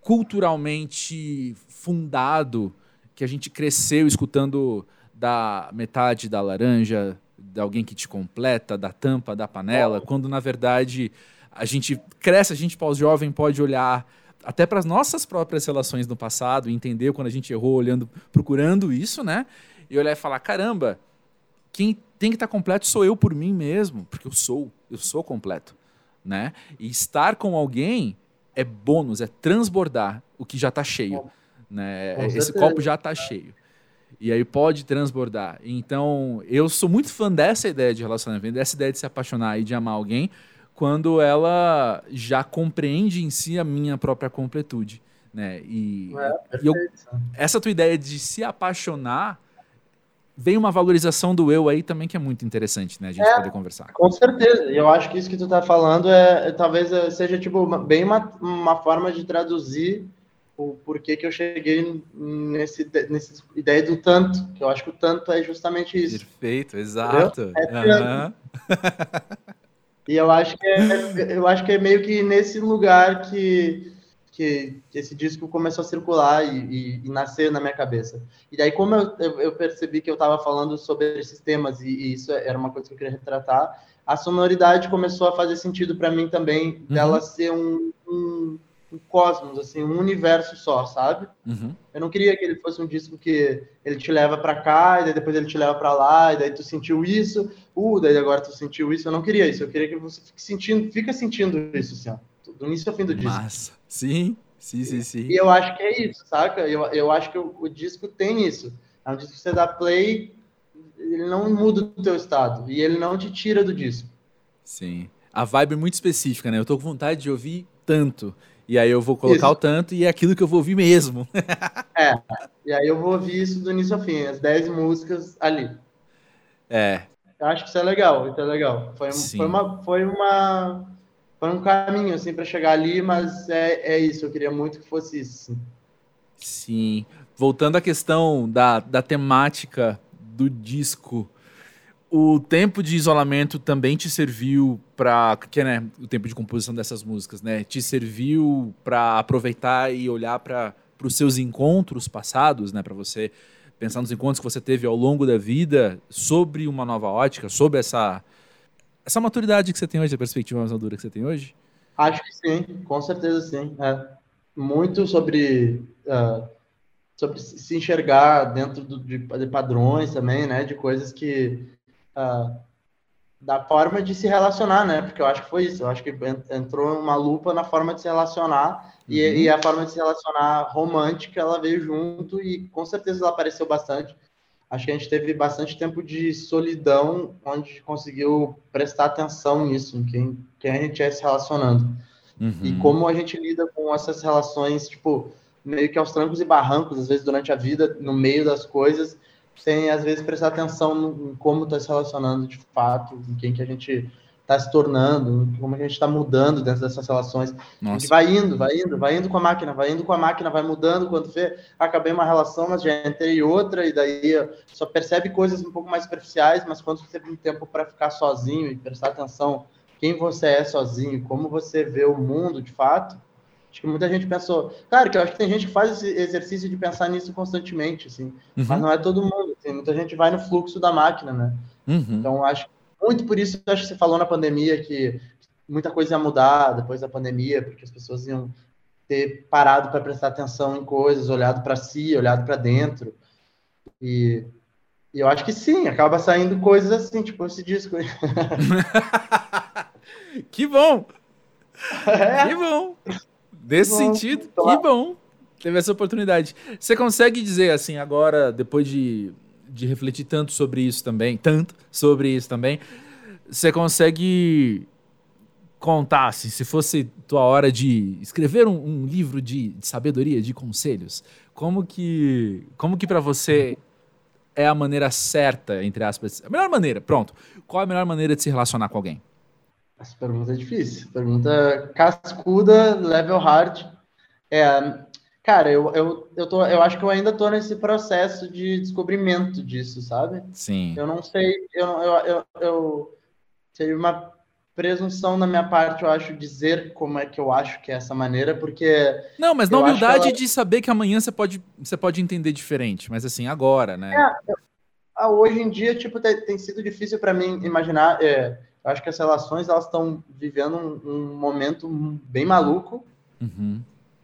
culturalmente fundado, que a gente cresceu escutando da metade da laranja, de alguém que te completa, da tampa da panela, quando na verdade a gente cresce, a gente pós-jovem pode olhar até para as nossas próprias relações no passado, entender quando a gente errou, olhando, procurando isso, né? E olhar e falar: caramba, quem tem que estar completo sou eu por mim mesmo, porque eu sou, eu sou completo, né? E estar com alguém é bônus, é transbordar o que já está cheio, né? Esse copo já está cheio. E aí pode transbordar. Então, eu sou muito fã dessa ideia de relacionamento, dessa ideia de se apaixonar e de amar alguém, quando ela já compreende em si a minha própria completude. Né? E, é, e eu, essa tua ideia de se apaixonar vem uma valorização do eu aí também que é muito interessante, né? A gente é, poder conversar. Com certeza. E eu acho que isso que tu tá falando é, é talvez seja tipo bem uma, uma forma de traduzir o porquê que eu cheguei nesse, nesse ideia do tanto, que eu acho que o tanto é justamente isso. Perfeito, exato. É uhum. e eu acho que é, eu acho que é meio que nesse lugar que, que, que esse disco começou a circular e, e, e, nascer na minha cabeça. E daí, como eu, eu percebi que eu estava falando sobre esses temas e, e, isso era uma coisa que eu queria retratar, a sonoridade começou a fazer sentido para mim também, uhum. dela ser um, um um cosmos, assim, um universo só, sabe? Uhum. Eu não queria que ele fosse um disco que ele te leva para cá, e depois ele te leva para lá, e daí tu sentiu isso, uh, daí agora tu sentiu isso. Eu não queria isso, eu queria que você fique sentindo, fica sentindo isso, assim, ó, do início ao fim do disco. Massa. Sim, Sim, sim, sim. E eu acho que é isso, saca? Eu, eu acho que o, o disco tem isso. É um disco que você dá play, ele não muda o teu estado. E ele não te tira do disco. Sim. A vibe é muito específica, né? Eu tô com vontade de ouvir tanto. E aí eu vou colocar isso. o tanto e é aquilo que eu vou ouvir mesmo. é. E aí eu vou ouvir isso do início ao fim, as 10 músicas ali. É. Eu acho que isso é legal, isso é legal. Foi, foi uma. Foi uma. Foi um caminho, assim, para chegar ali, mas é, é isso. Eu queria muito que fosse isso. Sim. Voltando à questão da, da temática do disco, o tempo de isolamento também te serviu para que é né, o tempo de composição dessas músicas, né? Te serviu para aproveitar e olhar para os seus encontros passados, né? Para você pensar nos encontros que você teve ao longo da vida sobre uma nova ótica, sobre essa essa maturidade que você tem hoje, a perspectiva mais madura que você tem hoje? Acho que sim, com certeza sim. É. Muito sobre uh, sobre se enxergar dentro do, de, de padrões também, né? De coisas que uh, da forma de se relacionar, né? Porque eu acho que foi isso. Eu acho que entrou uma lupa na forma de se relacionar uhum. e, e, a forma de se relacionar romântica ela veio junto e com certeza ela apareceu bastante. Acho que a gente teve bastante tempo de solidão onde conseguiu prestar atenção nisso, em quem, quem a gente é se relacionando. Uhum. E como a gente lida com essas relações, tipo, meio que aos trancos e barrancos, às vezes durante a vida, no meio das coisas, sem às vezes prestar atenção no, em como está se relacionando de fato, em quem que a gente está se tornando, como a gente está mudando dentro dessas relações. Nossa. Vai indo, vai indo, vai indo com a máquina, vai indo com a máquina, vai mudando. Quando vê, acabei uma relação, mas já entrei em outra, e daí só percebe coisas um pouco mais superficiais, mas quando você tem tempo para ficar sozinho e prestar atenção quem você é sozinho, como você vê o mundo de fato, Acho que muita gente pensou. Claro que eu acho que tem gente que faz esse exercício de pensar nisso constantemente, assim. Uhum. Mas não é todo mundo. Assim, muita gente vai no fluxo da máquina, né? Uhum. Então, acho muito por isso acho que você falou na pandemia que muita coisa ia mudar depois da pandemia, porque as pessoas iam ter parado para prestar atenção em coisas, olhado para si, olhado para dentro. E, e, eu acho que sim, acaba saindo coisas assim, tipo esse disco que bom! É. Que bom! Nesse sentido, que bom. Teve essa oportunidade. Você consegue dizer assim, agora, depois de, de refletir tanto sobre isso também, tanto sobre isso também, você consegue contar, assim, se fosse tua hora de escrever um, um livro de, de, sabedoria, de conselhos, como que, como que para você é a maneira certa, entre aspas, a melhor maneira, pronto. Qual é a melhor maneira de se relacionar com alguém? Essa pergunta é difícil. Pergunta cascuda, level hard. É, cara, eu, eu, eu, tô, eu acho que eu ainda tô nesse processo de descobrimento disso, sabe? Sim. Eu não sei, eu, eu, eu, eu seria uma presunção da minha parte, eu acho, dizer como é que eu acho que é essa maneira, porque. Não, mas na humildade ela... de saber que amanhã você pode, você pode entender diferente, mas assim, agora, né? É, hoje em dia, tipo, tem, tem sido difícil para mim imaginar. É, eu acho que as relações elas estão vivendo um, um, momento bem maluco. Uhum.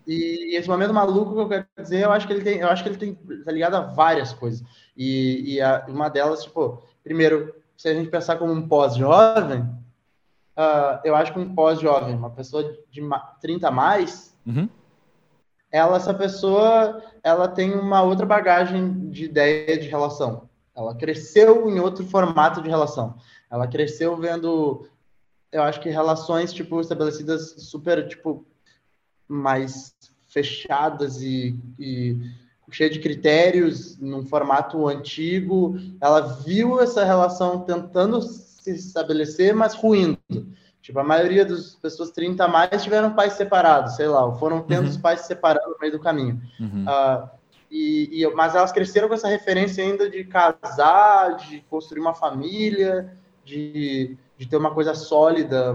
E, e, esse momento maluco que eu quero dizer, eu acho que ele tem, eu acho que ele tem tá ligado a várias coisas. E, e a, uma delas, tipo, primeiro, se a gente pensar como um pós-jovem, uh, eu acho que um pós-jovem, uma pessoa de 30 a mais, uhum. ela, essa pessoa, ela tem uma outra bagagem de ideia de relação. Ela cresceu em outro formato de relação. Ela cresceu vendo, eu acho que relações, tipo, estabelecidas super, tipo, mais fechadas e, e cheia de critérios, num formato antigo. Ela viu essa relação tentando se estabelecer, mas ruindo. Tipo, a maioria das pessoas 30 a mais tiveram pais separados, sei lá, foram tendo uhum. os pais se separando no meio do caminho. Uhum. Uh, e, e, mas elas cresceram com essa referência ainda de casar, de construir uma família, de, de ter uma coisa sólida,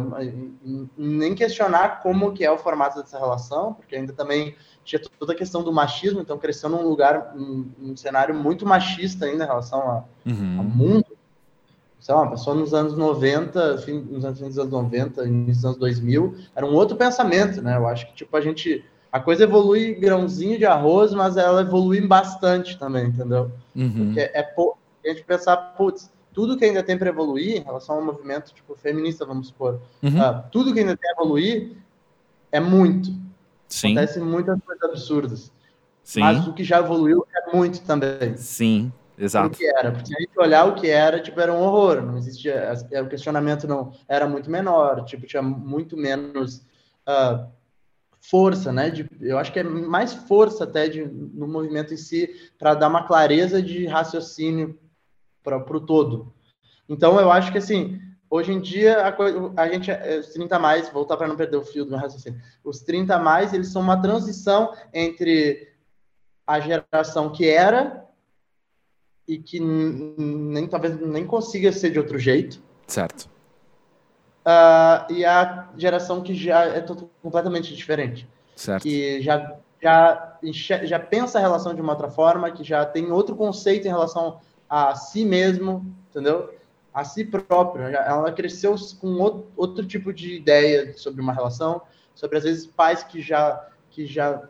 nem questionar como que é o formato dessa relação, porque ainda também tinha toda a questão do machismo, então cresceu num lugar, num, num cenário muito machista ainda em relação a, uhum. ao mundo. Sei lá, uma pessoa nos anos 90, fim, nos anos 90, início dos anos 2000, era um outro pensamento, né? Eu acho que, tipo, a gente... A coisa evolui grãozinho de arroz, mas ela evolui bastante também, entendeu? Uhum. Porque é pouco a gente pensar, putz, tudo que ainda tem para evoluir em relação ao movimento tipo feminista, vamos supor, uhum. uh, tudo que ainda tem a evoluir é muito. Sim. Acontece muitas coisas absurdas. Sim. Mas o que já evoluiu é muito também. Sim, exato. O que era, porque a gente olhar o que era, tipo, era um horror. Não existia, o questionamento não era muito menor, tipo, tinha muito menos uh, força, né? De, eu acho que é mais força até de, no movimento em si para dar uma clareza de raciocínio para o todo. Então, eu acho que assim, hoje em dia a, a gente, é, os 30 mais, voltar para não perder o fio do meu raciocínio, os 30 mais, eles são uma transição entre a geração que era e que nem talvez nem consiga ser de outro jeito. Certo. Uh, e a geração que já é completamente diferente. Certo. Que já, já, já pensa a relação de uma outra forma, que já tem outro conceito em relação a si mesmo, entendeu? A si próprio. Ela cresceu com outro, outro tipo de ideia sobre uma relação, sobre às vezes pais que já que já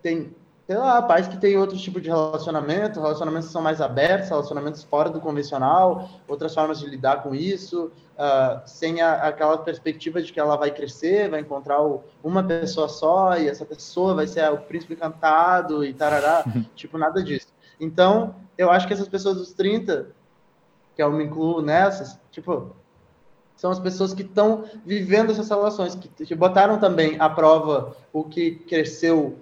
tem sei lá, pais que têm outro tipo de relacionamento, relacionamentos que são mais abertos, relacionamentos fora do convencional, outras formas de lidar com isso, uh, sem a, aquela perspectiva de que ela vai crescer, vai encontrar o, uma pessoa só e essa pessoa vai ser o príncipe encantado e tarará, tipo, nada disso. Então, eu acho que essas pessoas dos 30, que eu me incluo nessas, tipo, são as pessoas que estão vivendo essas relações, que, que botaram também à prova o que cresceu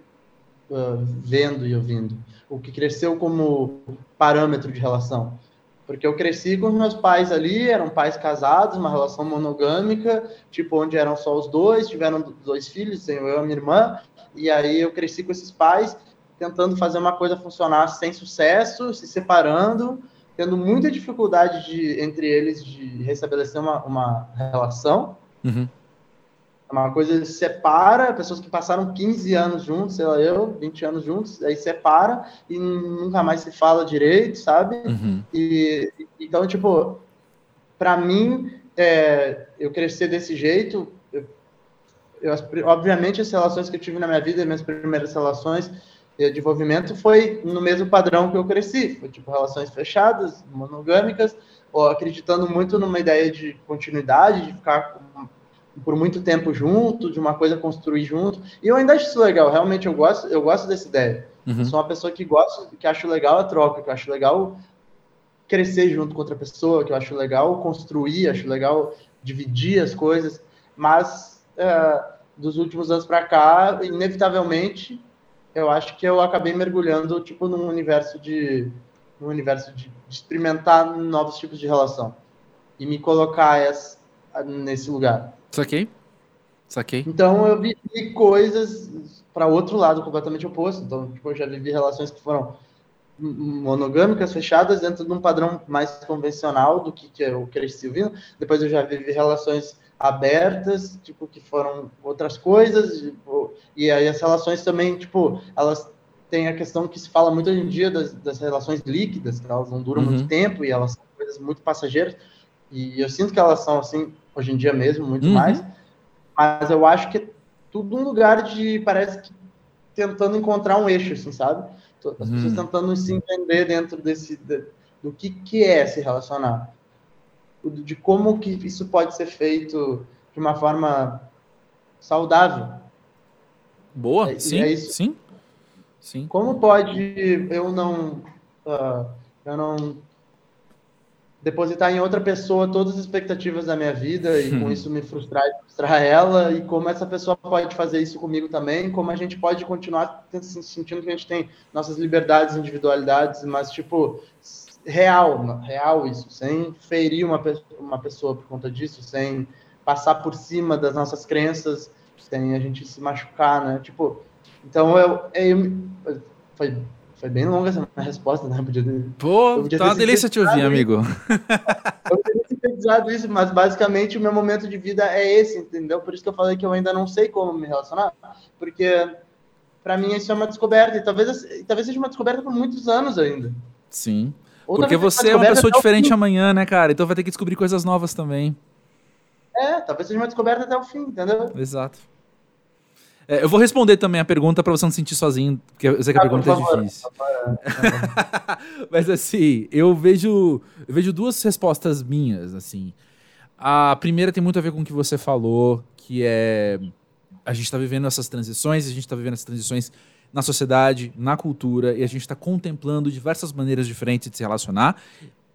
uh, vendo e ouvindo, o que cresceu como parâmetro de relação. Porque eu cresci com os meus pais ali, eram pais casados, uma relação monogâmica, tipo, onde eram só os dois, tiveram dois filhos, eu e a minha irmã, e aí eu cresci com esses pais, tentando fazer uma coisa funcionar sem sucesso, se separando, tendo muita dificuldade de, entre eles de restabelecer uma, uma relação. Uhum. Uma coisa separa, pessoas que passaram 15 anos juntos, sei lá, eu, 20 anos juntos, aí separa e nunca mais se fala direito, sabe? Uhum. E então, tipo, para mim, é, eu crescer desse jeito, eu, eu, obviamente as relações que eu tive na minha vida, minhas primeiras relações de desenvolvimento foi no mesmo padrão que eu cresci, foi tipo relações fechadas, monogâmicas, ou acreditando muito numa ideia de continuidade, de ficar por muito tempo junto, de uma coisa construir junto. E eu ainda acho isso legal, realmente eu gosto, eu gosto dessa ideia. Uhum. Sou uma pessoa que gosta, que acho legal a troca, que acho legal crescer junto com outra pessoa, que eu acho legal construir, acho legal dividir as coisas, mas é, dos últimos anos para cá, inevitavelmente, eu acho que eu acabei mergulhando tipo num universo de num universo de, experimentar novos tipos de relação e me colocar essa, nesse lugar. Saquei. Saquei. Então eu vivi coisas para outro lado completamente oposto. Então, tipo, eu já vivi relações que foram monogâmicas, fechadas, dentro de um padrão mais convencional do que, que eu cresci ouvindo. Depois eu já vivi relações abertas, tipo, que foram outras coisas. Tipo, e aí as relações também, tipo, elas têm a questão que se fala muito hoje em dia das, das relações líquidas, que elas não duram uhum. muito tempo e elas são coisas muito passageiras. E eu sinto que elas são, assim, hoje em dia mesmo, muito uhum. mais. Mas eu acho que é tudo um lugar de, parece que tentando encontrar um eixo, assim, sabe? As uhum. pessoas tentando se entender dentro desse, de, do que, que é se relacionar. De como que isso pode ser feito de uma forma saudável. Boa, é, sim, é sim, sim. Como pode eu não, uh, eu não depositar em outra pessoa todas as expectativas da minha vida e com isso me frustrar e frustrar ela e como essa pessoa pode fazer isso comigo também, como a gente pode continuar sentindo que a gente tem nossas liberdades, individualidades, mas tipo real, real isso, sem ferir uma, uma pessoa por conta disso, sem passar por cima das nossas crenças, sem a gente se machucar, né? Tipo, então eu, eu foi foi bem longa essa resposta, né? Podia Pô, podia tá uma delícia te ouvir, amigo. Eu teria sintetizado isso, mas basicamente o meu momento de vida é esse, entendeu? Por isso que eu falei que eu ainda não sei como me relacionar, porque para mim isso é uma descoberta, e talvez, talvez seja uma descoberta por muitos anos ainda. Sim. Porque você é uma pessoa diferente amanhã, né, cara? Então vai ter que descobrir coisas novas também. É, talvez seja uma descoberta até o fim, entendeu? Exato. É, eu vou responder também a pergunta para você não se sentir sozinho, porque eu sei que a ah, pergunta favor, é difícil. Mas assim, eu vejo, eu vejo duas respostas minhas, assim. A primeira tem muito a ver com o que você falou, que é a gente está vivendo essas transições, a gente está vivendo essas transições na sociedade, na cultura, e a gente está contemplando diversas maneiras diferentes de se relacionar.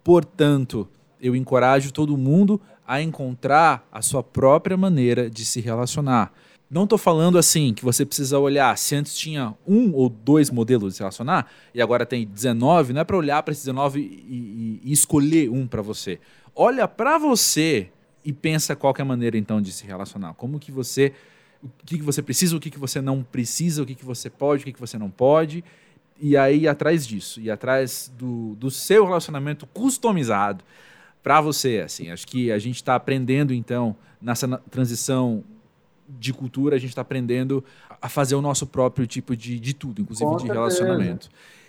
Portanto, eu encorajo todo mundo a encontrar a sua própria maneira de se relacionar. Não estou falando assim que você precisa olhar se antes tinha um ou dois modelos de se relacionar e agora tem 19, não é para olhar para esses 19 e, e, e escolher um para você. Olha para você e pensa qual é a maneira então de se relacionar. Como que você o que, que você precisa, o que, que você não precisa, o que, que você pode, o que, que você não pode. E aí atrás disso, ir atrás do, do seu relacionamento customizado para você. Assim, acho que a gente está aprendendo então nessa transição de cultura, a gente está aprendendo a fazer o nosso próprio tipo de, de tudo, inclusive Com de certeza. relacionamento.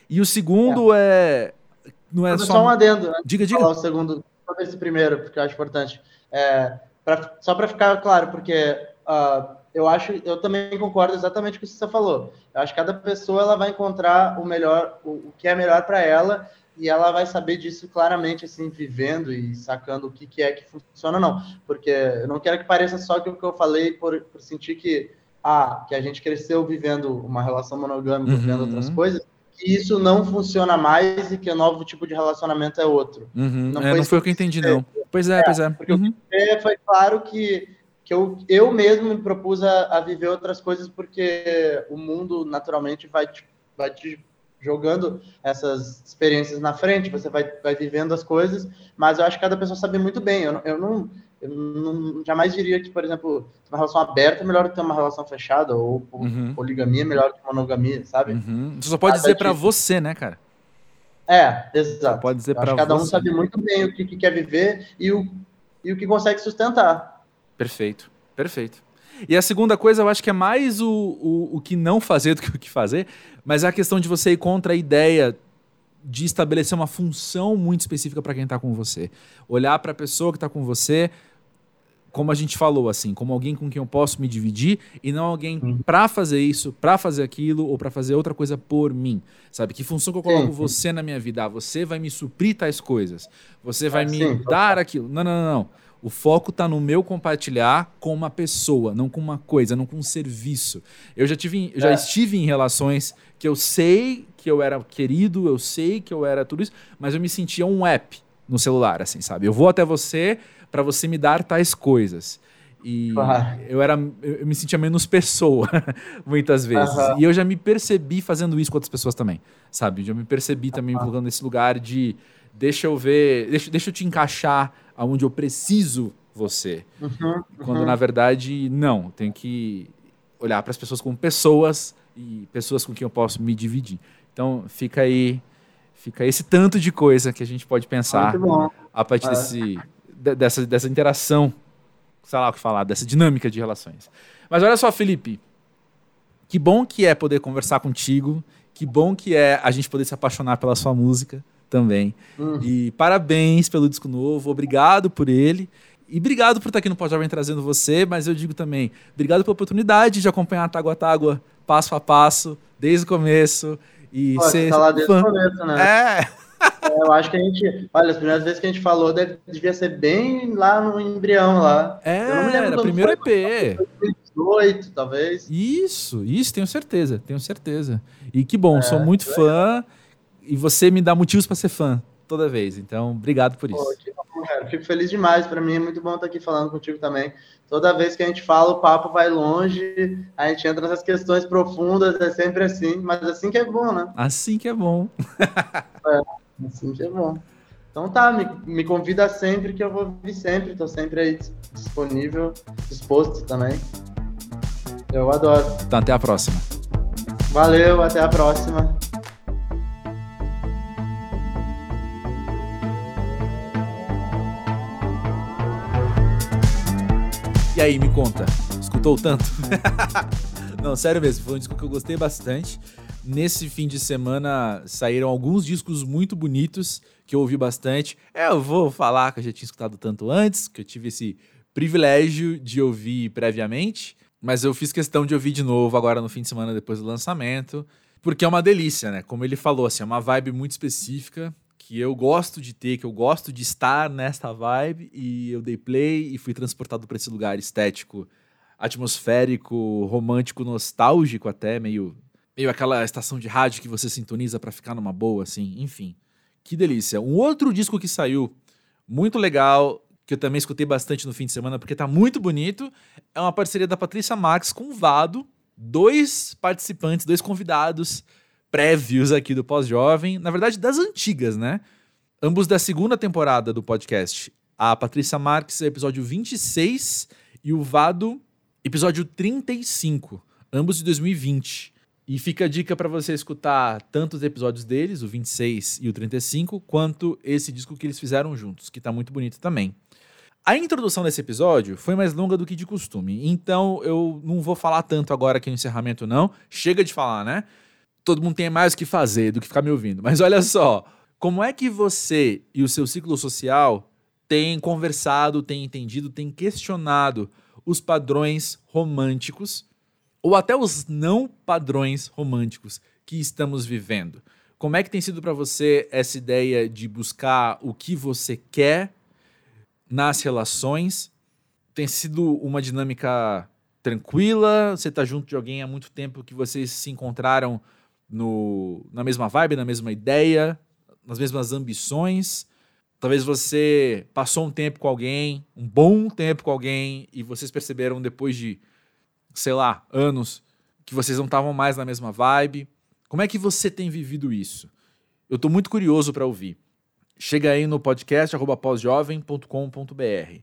E o segundo é. é não é só... só um adendo, né? Diga, diga. Falar o segundo, sobre esse primeiro, porque eu acho importante. É, pra, só para ficar claro, porque uh, eu acho, eu também concordo exatamente com o que você falou. Eu acho que cada pessoa ela vai encontrar o melhor, o, o que é melhor para ela e ela vai saber disso claramente, assim, vivendo e sacando o que, que é que funciona ou não. Porque eu não quero que pareça só que o que eu falei por, por sentir que, ah, que a gente cresceu vivendo uma relação monogâmica, uhum. vivendo outras coisas, que isso não funciona mais e que o novo tipo de relacionamento é outro. Uhum. Não, é, foi não foi o que eu entendi, não. Pois é, é pois é. Porque uhum. foi claro que que eu, eu mesmo me propus a, a, viver outras coisas porque o mundo naturalmente vai te, vai te jogando essas experiências na frente, você vai, vai vivendo as coisas, mas eu acho que cada pessoa sabe muito bem. Eu, eu, não, eu não jamais diria que, por exemplo, uma relação aberta é melhor do que uma relação fechada, ou uhum. poligamia é melhor que monogamia, sabe? Uhum. Você só pode dizer para você, né, cara? É, exato. Você pode dizer para Cada você. um sabe muito bem o que, que quer viver e o, e o que consegue sustentar. Perfeito, perfeito. E a segunda coisa, eu acho que é mais o, o, o que não fazer do que o que fazer, mas é a questão de você ir contra a ideia de estabelecer uma função muito específica para quem está com você. Olhar para a pessoa que está com você, como a gente falou, assim, como alguém com quem eu posso me dividir e não alguém uhum. para fazer isso, para fazer aquilo ou para fazer outra coisa por mim. Sabe? Que função que eu coloco sim, você na minha vida? Ah, você vai me suprir tais coisas. Você vai ah, me sim, dar aquilo. Não, não, não, não. O foco está no meu compartilhar com uma pessoa, não com uma coisa, não com um serviço. Eu já tive, já é. estive em relações que eu sei que eu era querido, eu sei que eu era tudo isso, mas eu me sentia um app no celular, assim, sabe? Eu vou até você para você me dar tais coisas. E eu era eu me sentia menos pessoa muitas vezes. Uhum. E eu já me percebi fazendo isso com outras pessoas também, sabe? Eu já me percebi também uhum. colocando nesse lugar de deixa eu ver, deixa, deixa eu te encaixar aonde eu preciso você. Uhum, uhum. Quando na verdade não, tem que olhar para as pessoas como pessoas e pessoas com quem eu posso me dividir. Então fica aí, fica esse tanto de coisa que a gente pode pensar a partir é. desse, dessa, dessa interação, sei lá o que falar, dessa dinâmica de relações. Mas olha só, Felipe, que bom que é poder conversar contigo, que bom que é a gente poder se apaixonar pela sua música também. Hum. E parabéns pelo disco novo, obrigado por ele. E obrigado por estar aqui no Pode Jovem trazendo você, mas eu digo também, obrigado pela oportunidade de acompanhar a Tágua Tágua, passo a passo, desde o começo. E Pô, ser tá lá desde o começo, né? É. é. Eu acho que a gente. Olha, as primeiras vezes que a gente falou deve, devia ser bem lá no embrião lá. É, era primeiro foi, EP. 2018, talvez. Isso, isso, tenho certeza, tenho certeza. E que bom, é, sou muito fã. E você me dá motivos para ser fã toda vez. Então, obrigado por isso. Pô, bom. Fico feliz demais. Para mim é muito bom estar aqui falando contigo também. Toda vez que a gente fala, o papo vai longe, a gente entra nessas questões profundas, é sempre assim, mas assim que é bom, né? Assim que é bom. é, assim que é bom. Então tá, me, me convida sempre que eu vou vir sempre, estou sempre aí disponível, disposto também. Eu adoro. Então até a próxima. Valeu, até a próxima. E aí, me conta, escutou tanto? Não, sério mesmo, foi um disco que eu gostei bastante. Nesse fim de semana saíram alguns discos muito bonitos que eu ouvi bastante. É, eu vou falar que eu já tinha escutado tanto antes, que eu tive esse privilégio de ouvir previamente, mas eu fiz questão de ouvir de novo agora no fim de semana depois do lançamento, porque é uma delícia, né? Como ele falou, assim, é uma vibe muito específica que eu gosto de ter, que eu gosto de estar nesta vibe, e eu dei play e fui transportado para esse lugar estético atmosférico, romântico, nostálgico até, meio meio aquela estação de rádio que você sintoniza para ficar numa boa assim, enfim. Que delícia. Um outro disco que saiu muito legal, que eu também escutei bastante no fim de semana porque tá muito bonito, é uma parceria da Patrícia Marques com o Vado, dois participantes, dois convidados prévios aqui do Pós-Jovem, na verdade das antigas, né? Ambos da segunda temporada do podcast. A Patrícia Marques, episódio 26, e o Vado, episódio 35, ambos de 2020. E fica a dica para você escutar tanto os episódios deles, o 26 e o 35, quanto esse disco que eles fizeram juntos, que tá muito bonito também. A introdução desse episódio foi mais longa do que de costume, então eu não vou falar tanto agora aqui no encerramento, não. Chega de falar, né? Todo mundo tem mais o que fazer do que ficar me ouvindo. Mas olha só, como é que você e o seu ciclo social têm conversado, têm entendido, têm questionado os padrões românticos ou até os não padrões românticos que estamos vivendo? Como é que tem sido para você essa ideia de buscar o que você quer nas relações? Tem sido uma dinâmica tranquila? Você está junto de alguém há muito tempo que vocês se encontraram no, na mesma vibe, na mesma ideia, nas mesmas ambições? Talvez você passou um tempo com alguém, um bom tempo com alguém, e vocês perceberam depois de, sei lá, anos, que vocês não estavam mais na mesma vibe. Como é que você tem vivido isso? Eu estou muito curioso para ouvir chega aí no podcast pósjovem.com.br.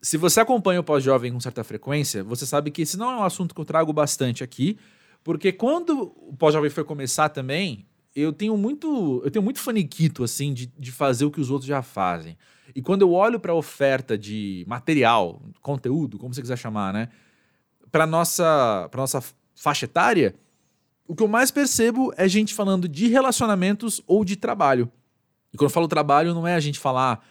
Se você acompanha o pós-jovem com certa frequência, você sabe que esse não é um assunto que eu trago bastante aqui, porque quando o pós-jovem foi começar também, eu tenho muito, eu tenho muito faniquito assim de, de fazer o que os outros já fazem. E quando eu olho para a oferta de material, conteúdo, como você quiser chamar, né, para nossa, para nossa faixa etária, o que eu mais percebo é gente falando de relacionamentos ou de trabalho. E quando eu falo trabalho, não é a gente falar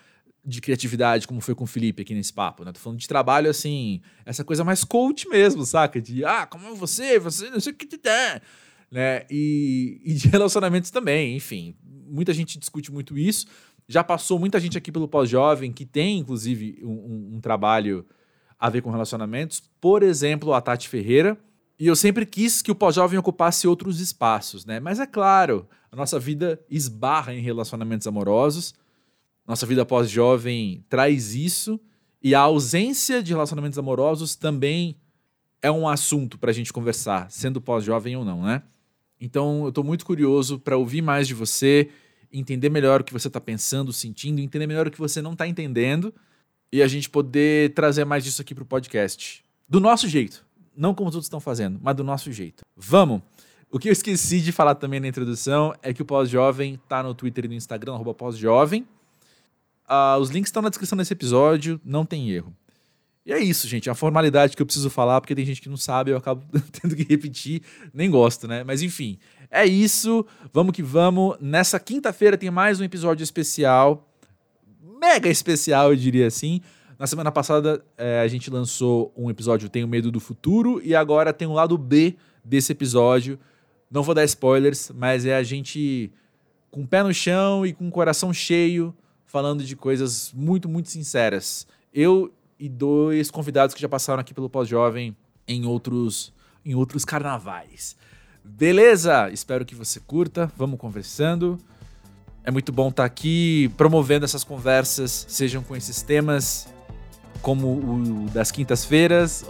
de criatividade, como foi com o Felipe aqui nesse papo, né? Tô falando de trabalho, assim, essa coisa mais coach mesmo, saca? De, ah, como é você? Você não sei o que te dá. Né? E, e de relacionamentos também, enfim. Muita gente discute muito isso. Já passou muita gente aqui pelo Pós-Jovem que tem, inclusive, um, um, um trabalho a ver com relacionamentos. Por exemplo, a Tati Ferreira, e eu sempre quis que o pós-jovem ocupasse outros espaços, né? Mas é claro, a nossa vida esbarra em relacionamentos amorosos, nossa vida pós-jovem traz isso, e a ausência de relacionamentos amorosos também é um assunto para a gente conversar, sendo pós-jovem ou não, né? Então eu estou muito curioso para ouvir mais de você, entender melhor o que você está pensando, sentindo, entender melhor o que você não está entendendo e a gente poder trazer mais disso aqui para o podcast. Do nosso jeito, não como os outros estão fazendo, mas do nosso jeito. Vamos! O que eu esqueci de falar também na introdução é que o Pós-Jovem tá no Twitter e no Instagram, Pós-Jovem. Uh, os links estão na descrição desse episódio, não tem erro. E é isso, gente. Uma formalidade que eu preciso falar, porque tem gente que não sabe, eu acabo tendo que repetir, nem gosto, né? Mas enfim, é isso. Vamos que vamos. Nessa quinta-feira tem mais um episódio especial. Mega especial, eu diria assim na semana passada é, a gente lançou um episódio Tenho Medo do Futuro e agora tem o um lado B desse episódio. Não vou dar spoilers, mas é a gente com o pé no chão e com o coração cheio falando de coisas muito, muito sinceras. Eu e dois convidados que já passaram aqui pelo Pós-Jovem em outros, em outros carnavais. Beleza? Espero que você curta. Vamos conversando. É muito bom estar aqui promovendo essas conversas, sejam com esses temas como o das quintas-feiras,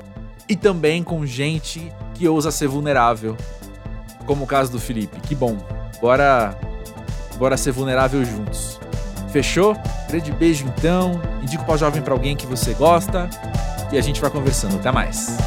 e também com gente que ousa ser vulnerável, como o caso do Felipe. Que bom. Bora, bora ser vulnerável juntos. Fechou? Grande beijo então. Indica o pós-jovem para alguém que você gosta e a gente vai conversando. Até mais.